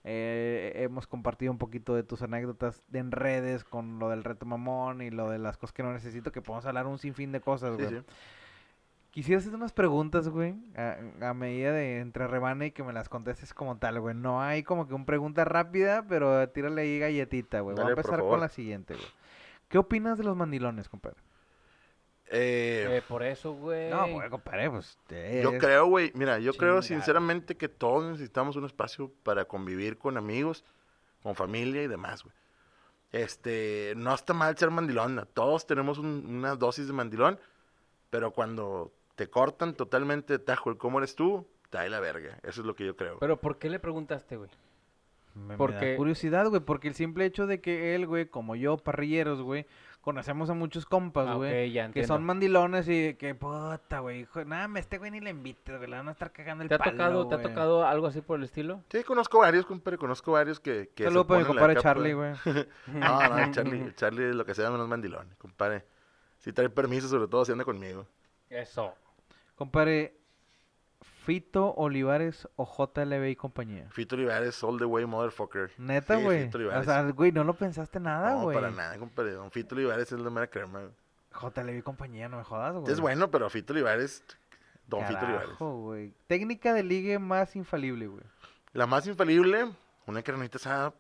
Eh, hemos compartido un poquito de tus anécdotas en redes con lo del reto mamón y lo de las cosas que no necesito, que podemos hablar un sinfín de cosas, Sí, güey. sí. Quisiera hacerte unas preguntas, güey, a, a medida de entre rebane y que me las contestes como tal, güey. No hay como que una pregunta rápida, pero tírale ahí galletita, güey. Voy a empezar con la siguiente, güey. ¿Qué opinas de los mandilones, compadre? Eh, Eh, por eso, güey. No, güey, compadre, pues... eh, yo creo, güey, mira, yo creo sinceramente que todos necesitamos un espacio para convivir con amigos, con familia y demás, güey. Este, no está mal ser mandilón, todos tenemos un- una dosis de mandilón, pero cuando te cortan totalmente de tajo el cómo eres tú, te da la verga. Eso es lo que yo creo. Pero ¿por qué le preguntaste, güey? Me, me porque- da curiosidad, güey, porque el simple hecho de que él, güey, como yo, parrilleros, güey, conocemos a muchos compas, Ah, güey, que entiendo. son mandilones y que, puta, güey, hijo, nada, me este güey ni le invites, güey, le van a estar cagando el ¿Te ha, palo, tocado, ¿Te ha tocado algo así por el estilo? Sí, conozco varios, compadre, conozco varios que... que Saludos para mi compadre capa. Charlie, güey. No, no, Charlie, Charlie es lo que sea menos mandilón, compadre. Si trae permiso, sobre todo si anda conmigo. Eso. Compadre, Fito Olivares o JLB y compañía. Fito Olivares, all the way, motherfucker. Neta, Sí, güey. Fito o sea, güey, no lo pensaste nada, no, güey. para nada, compadre. Don Fito Olivares es la mera crema. güey. JLB y compañía, no me jodas, güey. Es bueno, pero Fito Olivares, Don Fito Olivares. Güey. Técnica de ligue más infalible, güey. La más infalible, una carnita asada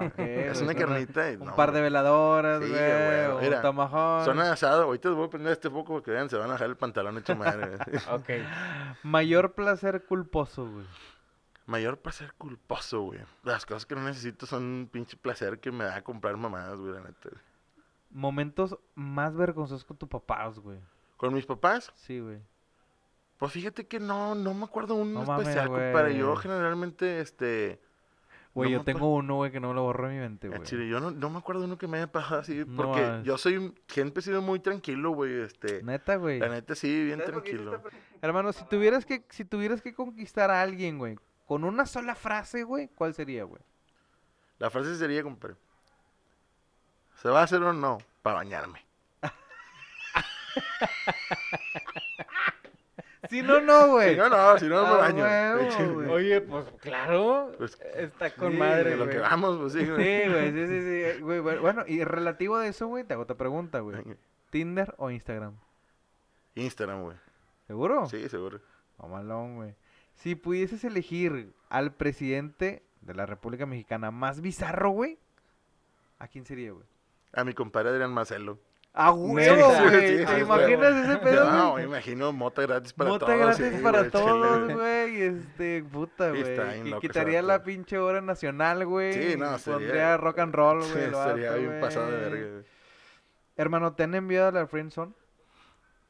Ok, es una carnita y Un no, par de veladoras, Sí, güey. un. Zona de asado, ahorita les voy a prender este foco porque vean, se van a dejar el pantalón hecho madre. Ok. Mayor placer culposo, güey. Mayor placer culposo, güey. Las cosas que no necesito son un pinche placer que me da comprar mamadas, güey, la neta. güey. Momentos más vergonzosos con tu papás, güey. Con mis papás, Sí, güey. Pues fíjate que no, no me acuerdo uno No especial, compadre. Yo generalmente, este... Güey, no yo tengo uno, güey, que no me lo borro de mi mente, güey. chile, yo no, no me acuerdo uno que me haya pasado así, No porque yo soy, siempre he sido muy tranquilo, güey, este... Neta, güey. La neta sí, bien ¿Sabes por qué hice tranquilo. Hermano, si tuvieras que, si tuvieras que conquistar a alguien, güey, con una sola frase, güey, ¿cuál sería, güey? La frase sería, compadre. ¿Se va a hacer o no? Para bañarme. Si no, no, güey. Si no, no, si no, no Ah, chile. güey. Oye, pues claro. Pues, Está con Sí, madre, de lo que vamos, pues sí, güey. Sí, güey, sí, sí, sí. Güey, güey, Bueno, y relativo a eso, güey, te hago otra pregunta, güey. ¿Tinder o Instagram? Instagram, güey. ¿Seguro? Sí, seguro. Mamalón, güey. Si pudieses elegir al presidente de la República Mexicana más bizarro, güey, ¿a quién sería, güey? A mi compadre Adrián Marcelo. ¡A huevo, güey! sí, ¿Te imaginas ese pedo, No, güey? me imagino mota gratis para Mota todos. gratis sí, para güey, todos, güey. Este, puta, güey. Y ese quitaría la pinche hora nacional, güey. Sí, no, y sería- Pondría rock and roll, güey. Sí, Sería bien pasado de verga, güey. Hermano, ¿te han enviado a la friendzone?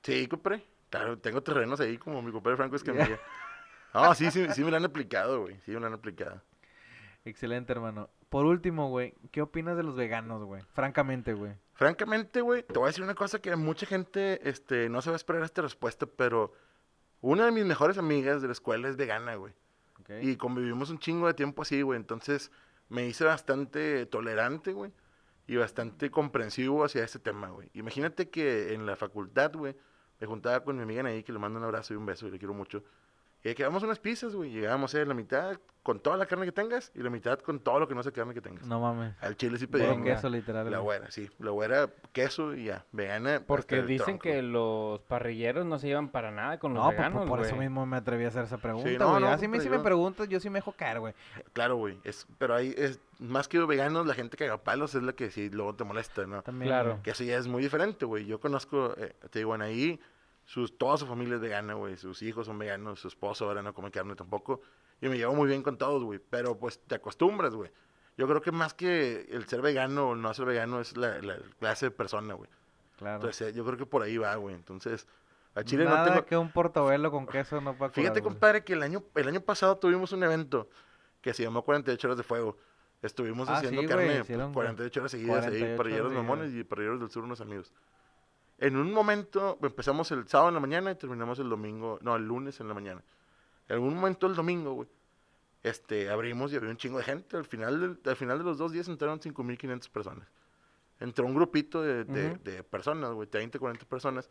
Sí, compadre. Claro, tengo terrenos ahí como mi compadre Franco Escamilla. No, sí, sí, sí me lo han aplicado, güey. Sí me lo han aplicado. Excelente, hermano. Por último, güey, ¿qué opinas de los veganos, güey? Francamente, güey. Francamente, güey, te voy a decir una cosa que mucha gente este, no se va a esperar esta respuesta, pero una de mis mejores amigas de la escuela es vegana, güey. Ok. Y convivimos un chingo de tiempo así, güey. Entonces me hice bastante tolerante, güey. Y bastante comprensivo hacia ese tema, güey. Imagínate que en la facultad, güey, me juntaba con mi amiga ahí, que le mando un abrazo y un beso y le quiero mucho. Y de que hagamos unas pizzas, güey. Llegábamos a hacer la mitad con toda la carne que tengas y la mitad con todo lo que no sea carne que tengas. No mames. Al chile sí pedimos. Queso, literal. La güera, sí. La güera, queso y ya. Vegana. Porque dicen tronco. que los parrilleros no se llevan para nada con los No, pues, veganos, por, por eso mismo me atreví a hacer esa pregunta, no, güey. no, Así me, pero si me yo- preguntas, yo sí me dejo caer, güey. Claro, güey. Es, pero ahí es más que veganos, la gente que haga palos es la que sí luego te molesta, ¿no? También, Claro. Que eso ya es muy diferente, güey. Yo conozco, eh, te digo, en ahí, sus, toda su familia es vegana, güey. Sus hijos son veganos, su esposo ahora no come carne tampoco. Y me llevo muy bien con todos, güey. Pero pues te acostumbras, güey. Yo creo que más que el ser vegano o no ser vegano es la, la clase de persona, güey. Claro. Entonces, eh, yo creo que por ahí va, güey. Entonces, a Chile Nada no tengo... que un portobelo con queso no pueda Fíjate, curar, compadre, que el año, el año pasado tuvimos un evento que se llamó 48 horas de fuego. Estuvimos Ah, haciendo sí, carne hicieron 48 horas seguidas 48 ahí, parrilleros mamones y parrilleros del sur unos amigos. En un momento, empezamos el sábado en la mañana y terminamos el domingo, no, el lunes en la mañana. En algún momento el domingo, güey, este, abrimos y había un chingo de gente. Al final, del- al final de los dos días entraron 5.500 personas. Entró un grupito de, de- personas, güey, 30, 40 personas.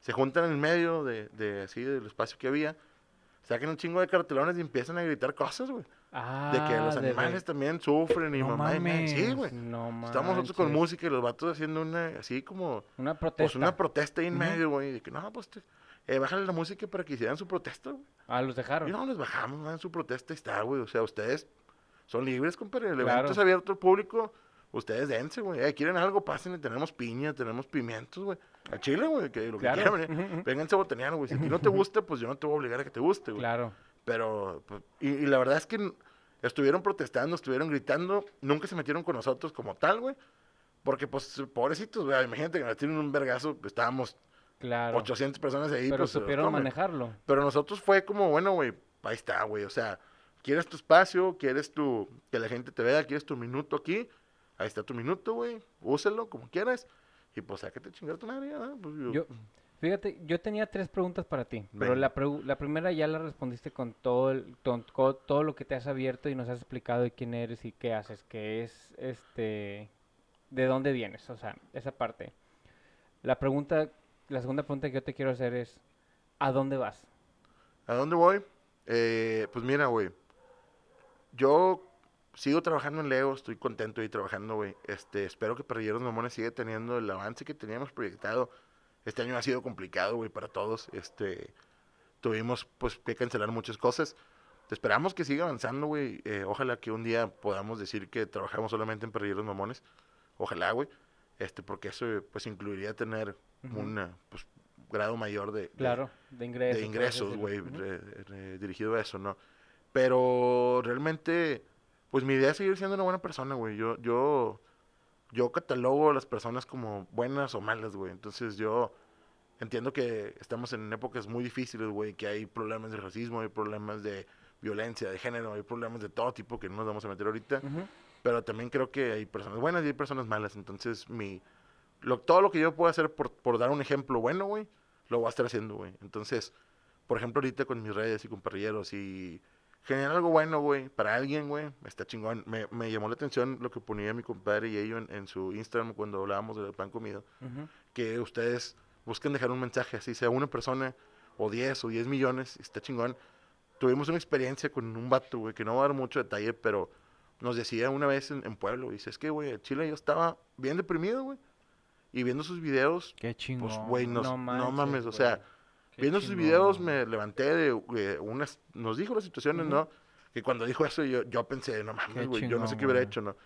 Se juntan en el medio de, de así, del espacio que había. Sacan un chingo de cartelones y empiezan a gritar cosas, güey. Ah, De que los de- animales también sufren y No mamá y media. Sí, güey. No Estamos nosotros con música y los vatos haciendo una, así como, Una protesta. pues una protesta ahí en medio, güey. De que no, pues, te- eh, bájale la música para que hicieran su protesta, güey. Ah, los dejaron. Y no, les bajamos, hagan su protesta y está, güey. O sea, ustedes son libres, compadre. El Claro. evento es abierto al público. Ustedes dense, güey. Eh, quieren algo, pásenle. Tenemos piña, tenemos pimientos, güey. A Chile, güey, que lo que quieran, eh. Vénganse a botanear, güey. Si a ti no te gusta, pues yo no te voy a obligar a que te guste, güey. Claro. Pero, pues, y, y la verdad es que estuvieron protestando, estuvieron gritando, nunca se metieron con nosotros como tal, güey. Porque, pues, pobrecitos, güey, imagínate que nos tienen un vergazo, estábamos Claro. 800 personas ahí. Pero pues, supieron manejarlo. Pero nosotros fue como, bueno, güey, ahí está, güey, o sea, quieres tu espacio, quieres tu, que la gente te vea, quieres tu minuto aquí, ahí está tu minuto, güey, úsalo como quieras, y pues sácate chingar tu madre, ya, pues, yo- Yo, fíjate, yo tenía tres preguntas para ti, pero la, pregu- la primera ya la respondiste con todo, el, con, todo lo que te has abierto y nos has explicado de quién eres y qué haces, que es, este, de dónde vienes, o sea, esa parte. La pregunta, la segunda pregunta que yo te quiero hacer es, ¿a dónde vas? ¿A dónde voy? Eh, pues mira, güey. Yo sigo trabajando en Leo, estoy contento ahí trabajando, güey. Este, espero que Parrilleros Mamones siga teniendo el avance que teníamos proyectado. Este año ha sido complicado, güey, para todos. Este, tuvimos, pues, que cancelar muchas cosas. Esperamos que siga avanzando, güey. Eh, ojalá que un día podamos decir que trabajamos solamente en Parrilleros Mamones. Ojalá, güey. Este, porque eso, pues, incluiría tener Ujú. un grado mayor de, de- Claro, de ingresos. de por así ingresos, güey, re- re- dirigido a eso, ¿no? Pero realmente, pues mi idea es seguir siendo una buena persona, güey. Yo, yo, yo catalogo a las personas como buenas o malas, güey. Entonces yo entiendo que estamos en épocas muy difíciles, güey, que hay problemas de racismo, hay problemas de violencia de género, hay problemas de todo tipo que no nos vamos a meter ahorita pero también creo que hay personas buenas y hay personas malas. Entonces, mi, lo, todo lo que yo pueda hacer por, por dar un ejemplo bueno, güey, lo voy a estar haciendo, güey. Entonces, por ejemplo, ahorita con mis redes y con parrilleros y generar algo bueno, güey, para alguien, güey, está chingón. Me, me llamó la atención lo que ponía mi compadre y ello en, en su Instagram cuando hablábamos del pan comido, Ujú. que ustedes busquen dejar un mensaje, así sea una persona o 10 o 10 millones, está chingón. Tuvimos una experiencia con un vato, güey, que no va a dar mucho detalle, pero nos decía una vez en, en Pueblo, dice, es que, güey, en Chile yo estaba bien deprimido, güey, y viendo sus videos, Qué chingón. pues, güey, no no, mames, o güey. sea, viendo sus videos me levanté de eh, unas, nos dijo las situaciones, Ujú. ¿no? Que cuando dijo eso yo, yo pensé, no mames, güey, yo no sé qué hubiera hecho, ¿no?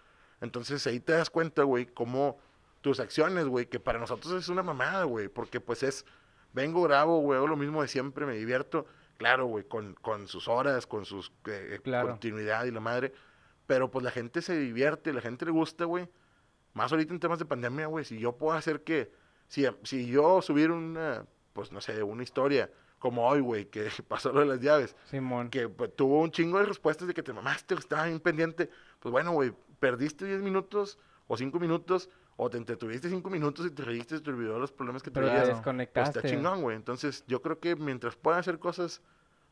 Entonces ahí te das cuenta, güey, cómo tus acciones, güey, que para nosotros es una mamada, güey, porque pues es, vengo, grabo, güey, hago lo mismo de siempre, me divierto, claro, güey, con, con sus horas, con sus eh, Claro. continuidad y la madre, pero pues la gente se divierte, la gente le gusta, güey, más ahorita en temas de pandemia, güey, si yo puedo hacer que, si, si yo subir una, pues no sé, una historia como hoy, güey, que pasó lo de las llaves, Simón. que pues, tuvo un chingo de respuestas de que te mamaste, estaba bien pendiente. Pues bueno, güey, perdiste 10 minutos o 5 minutos, o te entretuviste 5 minutos y te reíste y te olvidó los problemas que Pero te traías. Claro. Pues desconectaste. está chingón, güey. Entonces, yo creo que mientras puedan hacer cosas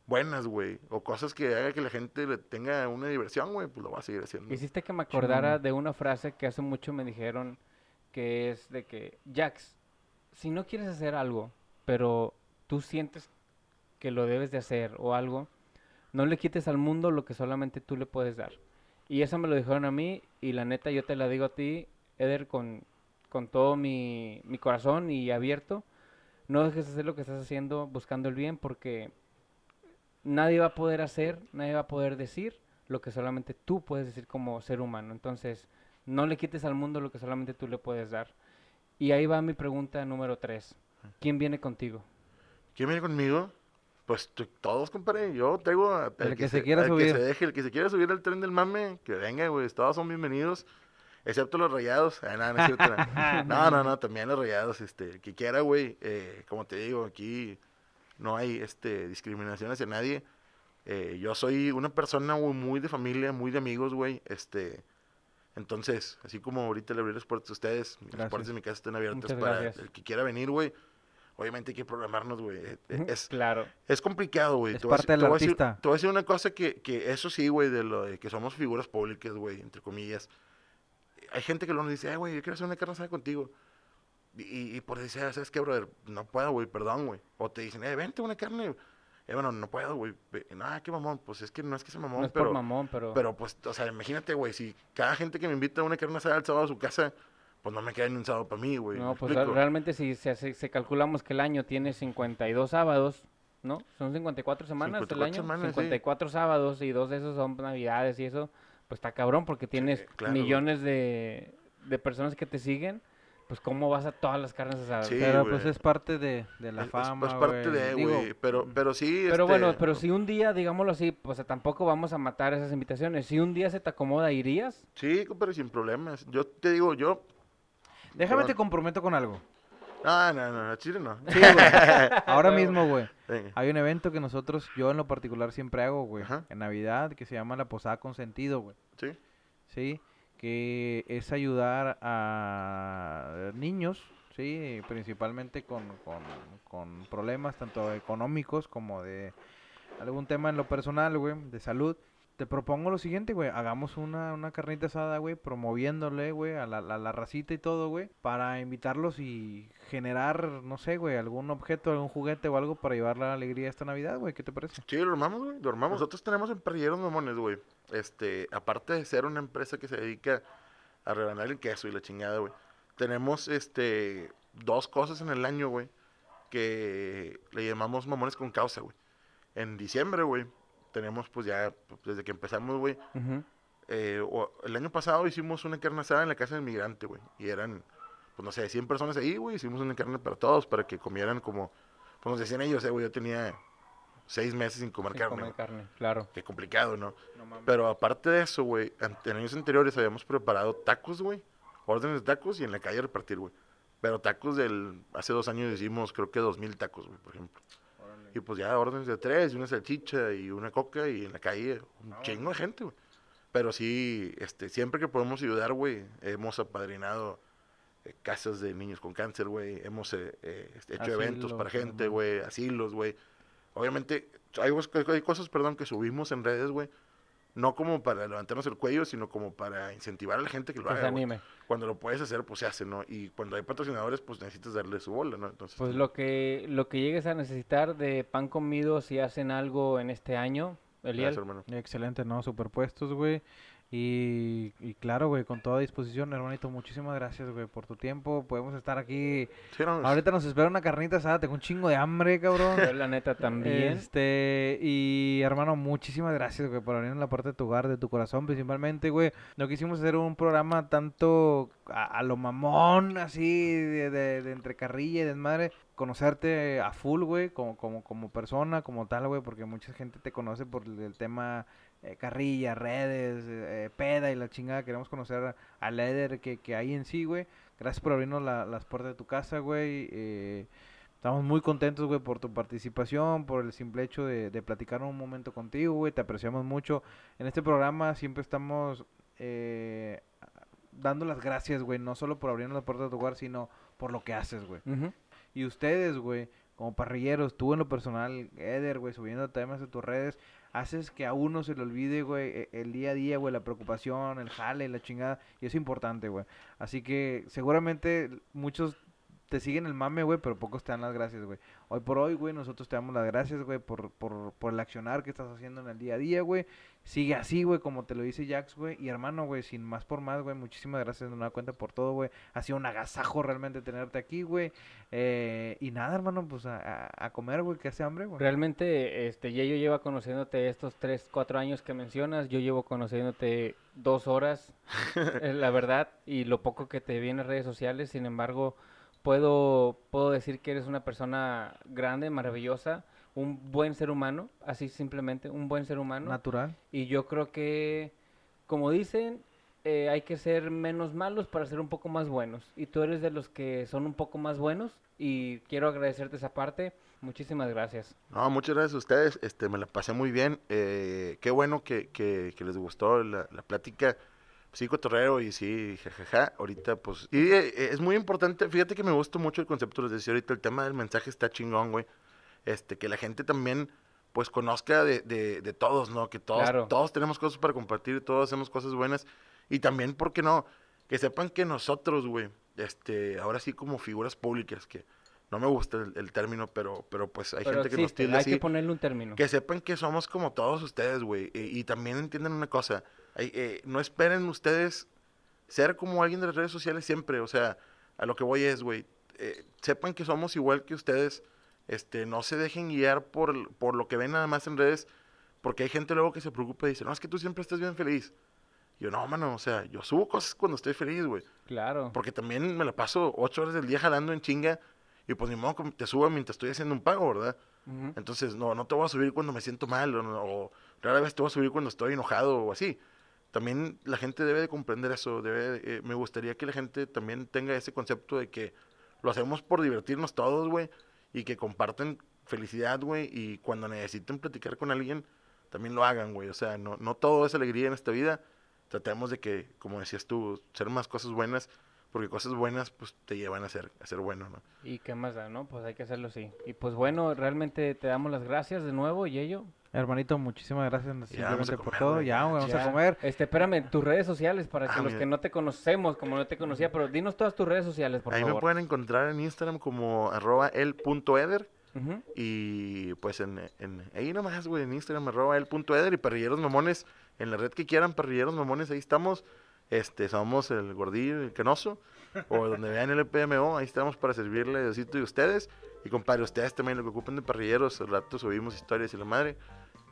buenas, güey, o cosas que haga que la gente le tenga una diversión, güey, pues lo va a seguir haciendo. Hiciste que me acordara de una frase que hace mucho me dijeron que es de que, Jax, si no quieres hacer algo, pero tú sientes que lo debes de hacer o algo, no le quites al mundo lo que solamente tú le puedes dar. Y eso me lo dijeron a mí y la neta yo te la digo a ti, Eder, con, con todo mi, mi corazón y abierto. No dejes de hacer lo que estás haciendo buscando el bien porque nadie va a poder hacer, nadie va a poder decir lo que solamente tú puedes decir como ser humano. Entonces, no le quites al mundo lo que solamente tú le puedes dar. Y ahí va mi pregunta número tres. ¿Quién viene contigo? ¿Quién viene conmigo? Pues todos, compadre. Yo a- El que se quiera al subir. Que se deje, el que se quiera subir al tren del mame, que venga, güey. Todos son bienvenidos. Excepto los rayados. Ah, no, no, es cierto, no. no, no, también los rayados. Este, el que quiera, güey. eh, como te digo, aquí no hay este, discriminación hacia nadie. Eh, yo soy una persona, muy de familia, muy de amigos, güey. Este, entonces, así como ahorita le abrí las puertas a ustedes, las Gracias. puertas de mi casa están abiertas Muchas para gracias. el que quiera venir, güey. Obviamente hay que programarnos, güey. Eh, eh, Es, claro. es complicado, güey. Es Te parte del te voy a decir- artista. Te voy a decir una cosa que, que eso sí, güey, de lo de que somos figuras públicas, güey, entre comillas. Hay gente que luego nos dice, "Ay, güey, yo quiero hacer una carne asada contigo. Y, y- por decir, "Ah, ¿sabes qué, brother? No puedo, güey, perdón, güey. O te dicen, eh, vente una carne. Eh, bueno, no puedo, güey. No, qué mamón. Pues es que no es que sea mamón, No es pero... por mamón, pero... Pero pues, o sea, imagínate, güey, si cada gente que me invita a una carne asada al sábado a su casa, pues no me queda ni un sábado para mí, güey. no, ¿me pues explico? re- realmente si se, hace- se calculamos que el año tiene 52 sábados, ¿no? Son 54 semanas 54 el año. semanas, sí. 54 sábados y dos de esos son navidades y eso, pues está cabrón porque tienes claro, güey. millones de, de personas que te siguen, pues cómo vas a todas las carnes asadas. Sí, Pero güey. pues es parte de, de la Es- fama, es parte güey. de, güey. Pero, pero sí. Pero bueno, este, pero si un día, digámoslo así, pues tampoco vamos a matar esas invitaciones. Si un día se te acomoda, ¿irías? Sí, compadre, sin problemas. Yo te digo, yo. Déjame te comprometo con algo. No, no, no, a Chile no. Sí, güey. Ahora mismo, güey. Venga. Hay un evento que nosotros, yo en lo particular siempre hago, güey. Ajá. En Navidad, que se llama la Posada con Sentido, güey. Sí. Sí. Que es ayudar a niños, sí, principalmente con, con, con problemas tanto económicos como de algún tema en lo personal, güey, de salud. Te propongo lo siguiente, güey, hagamos una, una carnita asada, güey, promoviéndole, güey, a la, la, la racita y todo, güey, para invitarlos y generar, no sé, güey, algún objeto, algún juguete o algo para llevar la alegría esta Navidad, güey, ¿qué te parece? Sí, lo armamos, güey. Lo armamos. Nosotros tenemos en Parrilleros Mamones, güey. Este, aparte de ser una empresa que se dedica a rebanar el queso y la chingada, güey. Tenemos, este, dos cosas en el año, güey, que le llamamos Mamones con Causa, güey. En diciembre, güey, tenemos, pues ya, pues, desde que empezamos, güey, eh, o- el año pasado hicimos una carne asada en la casa del migrante, güey. Y eran, pues no sé, 100 personas ahí, güey. Hicimos una carne para todos, para que comieran como, pues nos decían ellos, eh, güey, yo tenía seis meses sin comer Sin carne. comer carne, claro. Qué complicado, ¿no? Pero aparte de eso, güey, en años anteriores habíamos preparado tacos, güey. Órdenes de tacos y en la calle a repartir, güey. Pero tacos del, hace dos años hicimos creo que dos mil tacos, güey, por ejemplo. Y pues ya órdenes de tres, y una salchicha y una coca y en la calle un chingo de gente, güey. Pero sí, este, siempre que podemos ayudar, güey, hemos apadrinado eh, casas de niños con cáncer, güey. Hemos eh, eh, hecho eventos para gente, güey, asilos, güey. Obviamente, hay, hay cosas, perdón, que subimos en redes, güey. No como para levantarnos el cuello, sino como para incentivar a la gente que lo haga, anime. Cuando lo puedes hacer, pues se hace, ¿no? Y cuando hay patrocinadores, pues necesitas darle su bola, ¿no? Entonces, Pues lo que, lo que llegues a necesitar de pan comido si hacen algo en este año, Eliel. gracias, hermano. Excelente, ¿no? Superpuestos, güey. Y, y claro, güey, con toda disposición, hermanito. Muchísimas gracias, güey, por tu tiempo. Podemos estar aquí. Sí, no, Ahorita nos espera una carnita asada. Tengo un chingo de hambre, cabrón. Yo la neta también. Este, y hermano, muchísimas gracias, güey, por venir en la parte de tu hogar, de tu corazón, principalmente, güey. No quisimos hacer un programa tanto a, a lo mamón, así, de, de- de entre carrilla y desmadre. Conocerte a full, güey, como, como, como persona, como tal, güey, porque mucha gente te conoce por el, tema eh, carrilla, redes, eh, peda y la chingada. Queremos conocer al líder que, que hay en sí, güey. Gracias por abrirnos la- las puertas de tu casa, güey. eh, Estamos muy contentos, güey, por tu participación, por el simple hecho de, de platicar un momento contigo, güey. Te apreciamos mucho. En este programa siempre estamos eh, dando las gracias, güey, no solo por abrirnos la puerta de tu hogar, sino por lo que haces, güey. Ujú. Y ustedes, güey, como parrilleros, tú en lo personal, Eder, güey, subiendo temas a tus redes, haces que a uno se le olvide, güey, e- el día a día, güey, la preocupación, el jale, la chingada, y es importante, güey. Así que seguramente muchos te siguen el mame, güey, pero pocos te dan las gracias, güey. Hoy por hoy, güey, nosotros te damos las gracias, güey, por, por, por el accionar que estás haciendo en el día a día, güey. Sigue así, güey, como te lo dice Jax, güey. Y hermano, güey, sin más por más, güey, muchísimas gracias de nueva cuenta por todo, güey. Ha sido un agasajo realmente tenerte aquí, güey. Eh, y nada, hermano, pues a, a- a comer, güey, que hace hambre, güey. Realmente, este, Yeyo lleva conociéndote estos 3, 4 años que mencionas. Yo llevo conociéndote dos horas, eh, la verdad, y lo poco que te vi en las redes sociales. Sin embargo, puedo, puedo decir que eres una persona grande, maravillosa, un buen ser humano, así simplemente, un buen ser humano. Natural. Y yo creo que, como dicen, eh, hay que ser menos malos para ser un poco más buenos. Y tú eres de los que son un poco más buenos. Y quiero agradecerte esa parte. Muchísimas gracias. No, muchas gracias a ustedes. Este, me la pasé muy bien. Eh, qué bueno que, que- que les gustó la, la plática. Sí, cotorreo y sí, jajaja. Ahorita, pues. Y eh, es muy importante. Fíjate que me gustó mucho el concepto, les decía ahorita. El tema del mensaje está chingón, güey. Este, que la gente también, pues, conozca de, de, de todos, ¿no? Que todos, Claro. todos tenemos cosas para compartir, todos hacemos cosas buenas. Y también, ¿por qué no? Que sepan que nosotros, güey, este, ahora sí como figuras públicas, que no me gusta el, el término, pero, pero pues hay Pero gente que nos existe, tilda hay así. que ponerle un término. Que sepan que somos como todos ustedes, güey. Y, y también entiendan una cosa. Eh, no esperen ustedes ser como alguien de las redes sociales siempre. O sea, a lo que voy es, güey. eh, sepan que somos igual que ustedes. Este, no se dejen guiar por, por lo que ven nada más en redes. Porque hay gente luego que se preocupa y dice, no, es que tú siempre estás bien feliz. Yo, no, mano, o sea, yo subo cosas cuando estoy feliz, güey. Claro. Porque también me la paso ocho horas del día jalando en chinga. Y pues ni modo que te suba mientras estoy haciendo un pago, ¿verdad? Entonces, no, no te voy a subir cuando me siento mal, o, o rara vez te voy a subir cuando estoy enojado o así. También la gente debe de comprender eso, debe, de- eh, me gustaría que la gente también tenga ese concepto de que lo hacemos por divertirnos todos, güey, y que compartan felicidad, güey, y cuando necesiten platicar con alguien, también lo hagan, güey. O sea, no, no todo es alegría en esta vida. Tratemos de que, como decías tú, ser más cosas buenas, porque cosas buenas, pues, te llevan a ser, a ser bueno, ¿no? ¿Y qué más da, no? Pues hay que hacerlo así. Y pues bueno, realmente te damos las gracias de nuevo, Yeyo. Hermanito, muchísimas gracias simplemente por todo. Ya, güey, vamos Ya. a comer. Este, espérame, tus redes sociales para que Ah, los mira. que no te conocemos, como no te conocía, pero dinos todas tus redes sociales, por Ahí me favor. pueden encontrar en Instagram como arroba el.eder. Ujú. Y pues en, en- ahí nomás, güey, en Instagram, arroba el.eder y parrilleros mamones, en la red que quieran, parrilleros mamones, ahí estamos. Este, somos el gordillo el canoso, o donde vean el PMO, ahí estamos para servirle a Diosito y ustedes. Y compadre, ustedes también lo que ocupen de parrilleros, al rato subimos historias y la madre.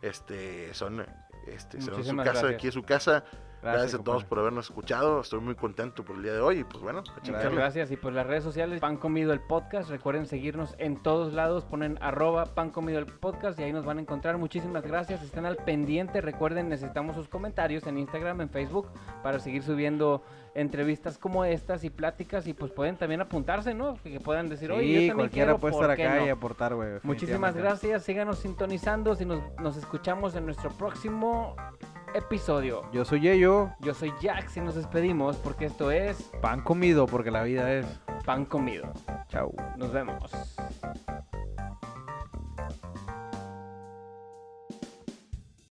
Este, son, este, son su casa, gracias. aquí es su casa. Gracias, a todos por habernos escuchado, estoy muy contento por el día de hoy y pues bueno, Muchas gracias. Y pues las redes sociales, Pan Comido el Podcast. Recuerden seguirnos en todos lados. Ponen arroba Pan Comido el Podcast y ahí nos van a encontrar. Muchísimas gracias. Estén al pendiente. Recuerden, necesitamos sus comentarios en Instagram, en Facebook, para seguir subiendo entrevistas como estas y pláticas. Y pues pueden también apuntarse, ¿no? Que puedan decir, oye, yo Sí, también cualquiera quiero, puede ¿por estar acá no?". y aportar, güey. Muchísimas gracias. Síganos sintonizando. Si nos, nos escuchamos en nuestro próximo episodio. Yo soy Yeyo, Yo soy Jax y nos despedimos porque esto es pan comido porque la vida es. Pan Comido. Chau. Nos vemos.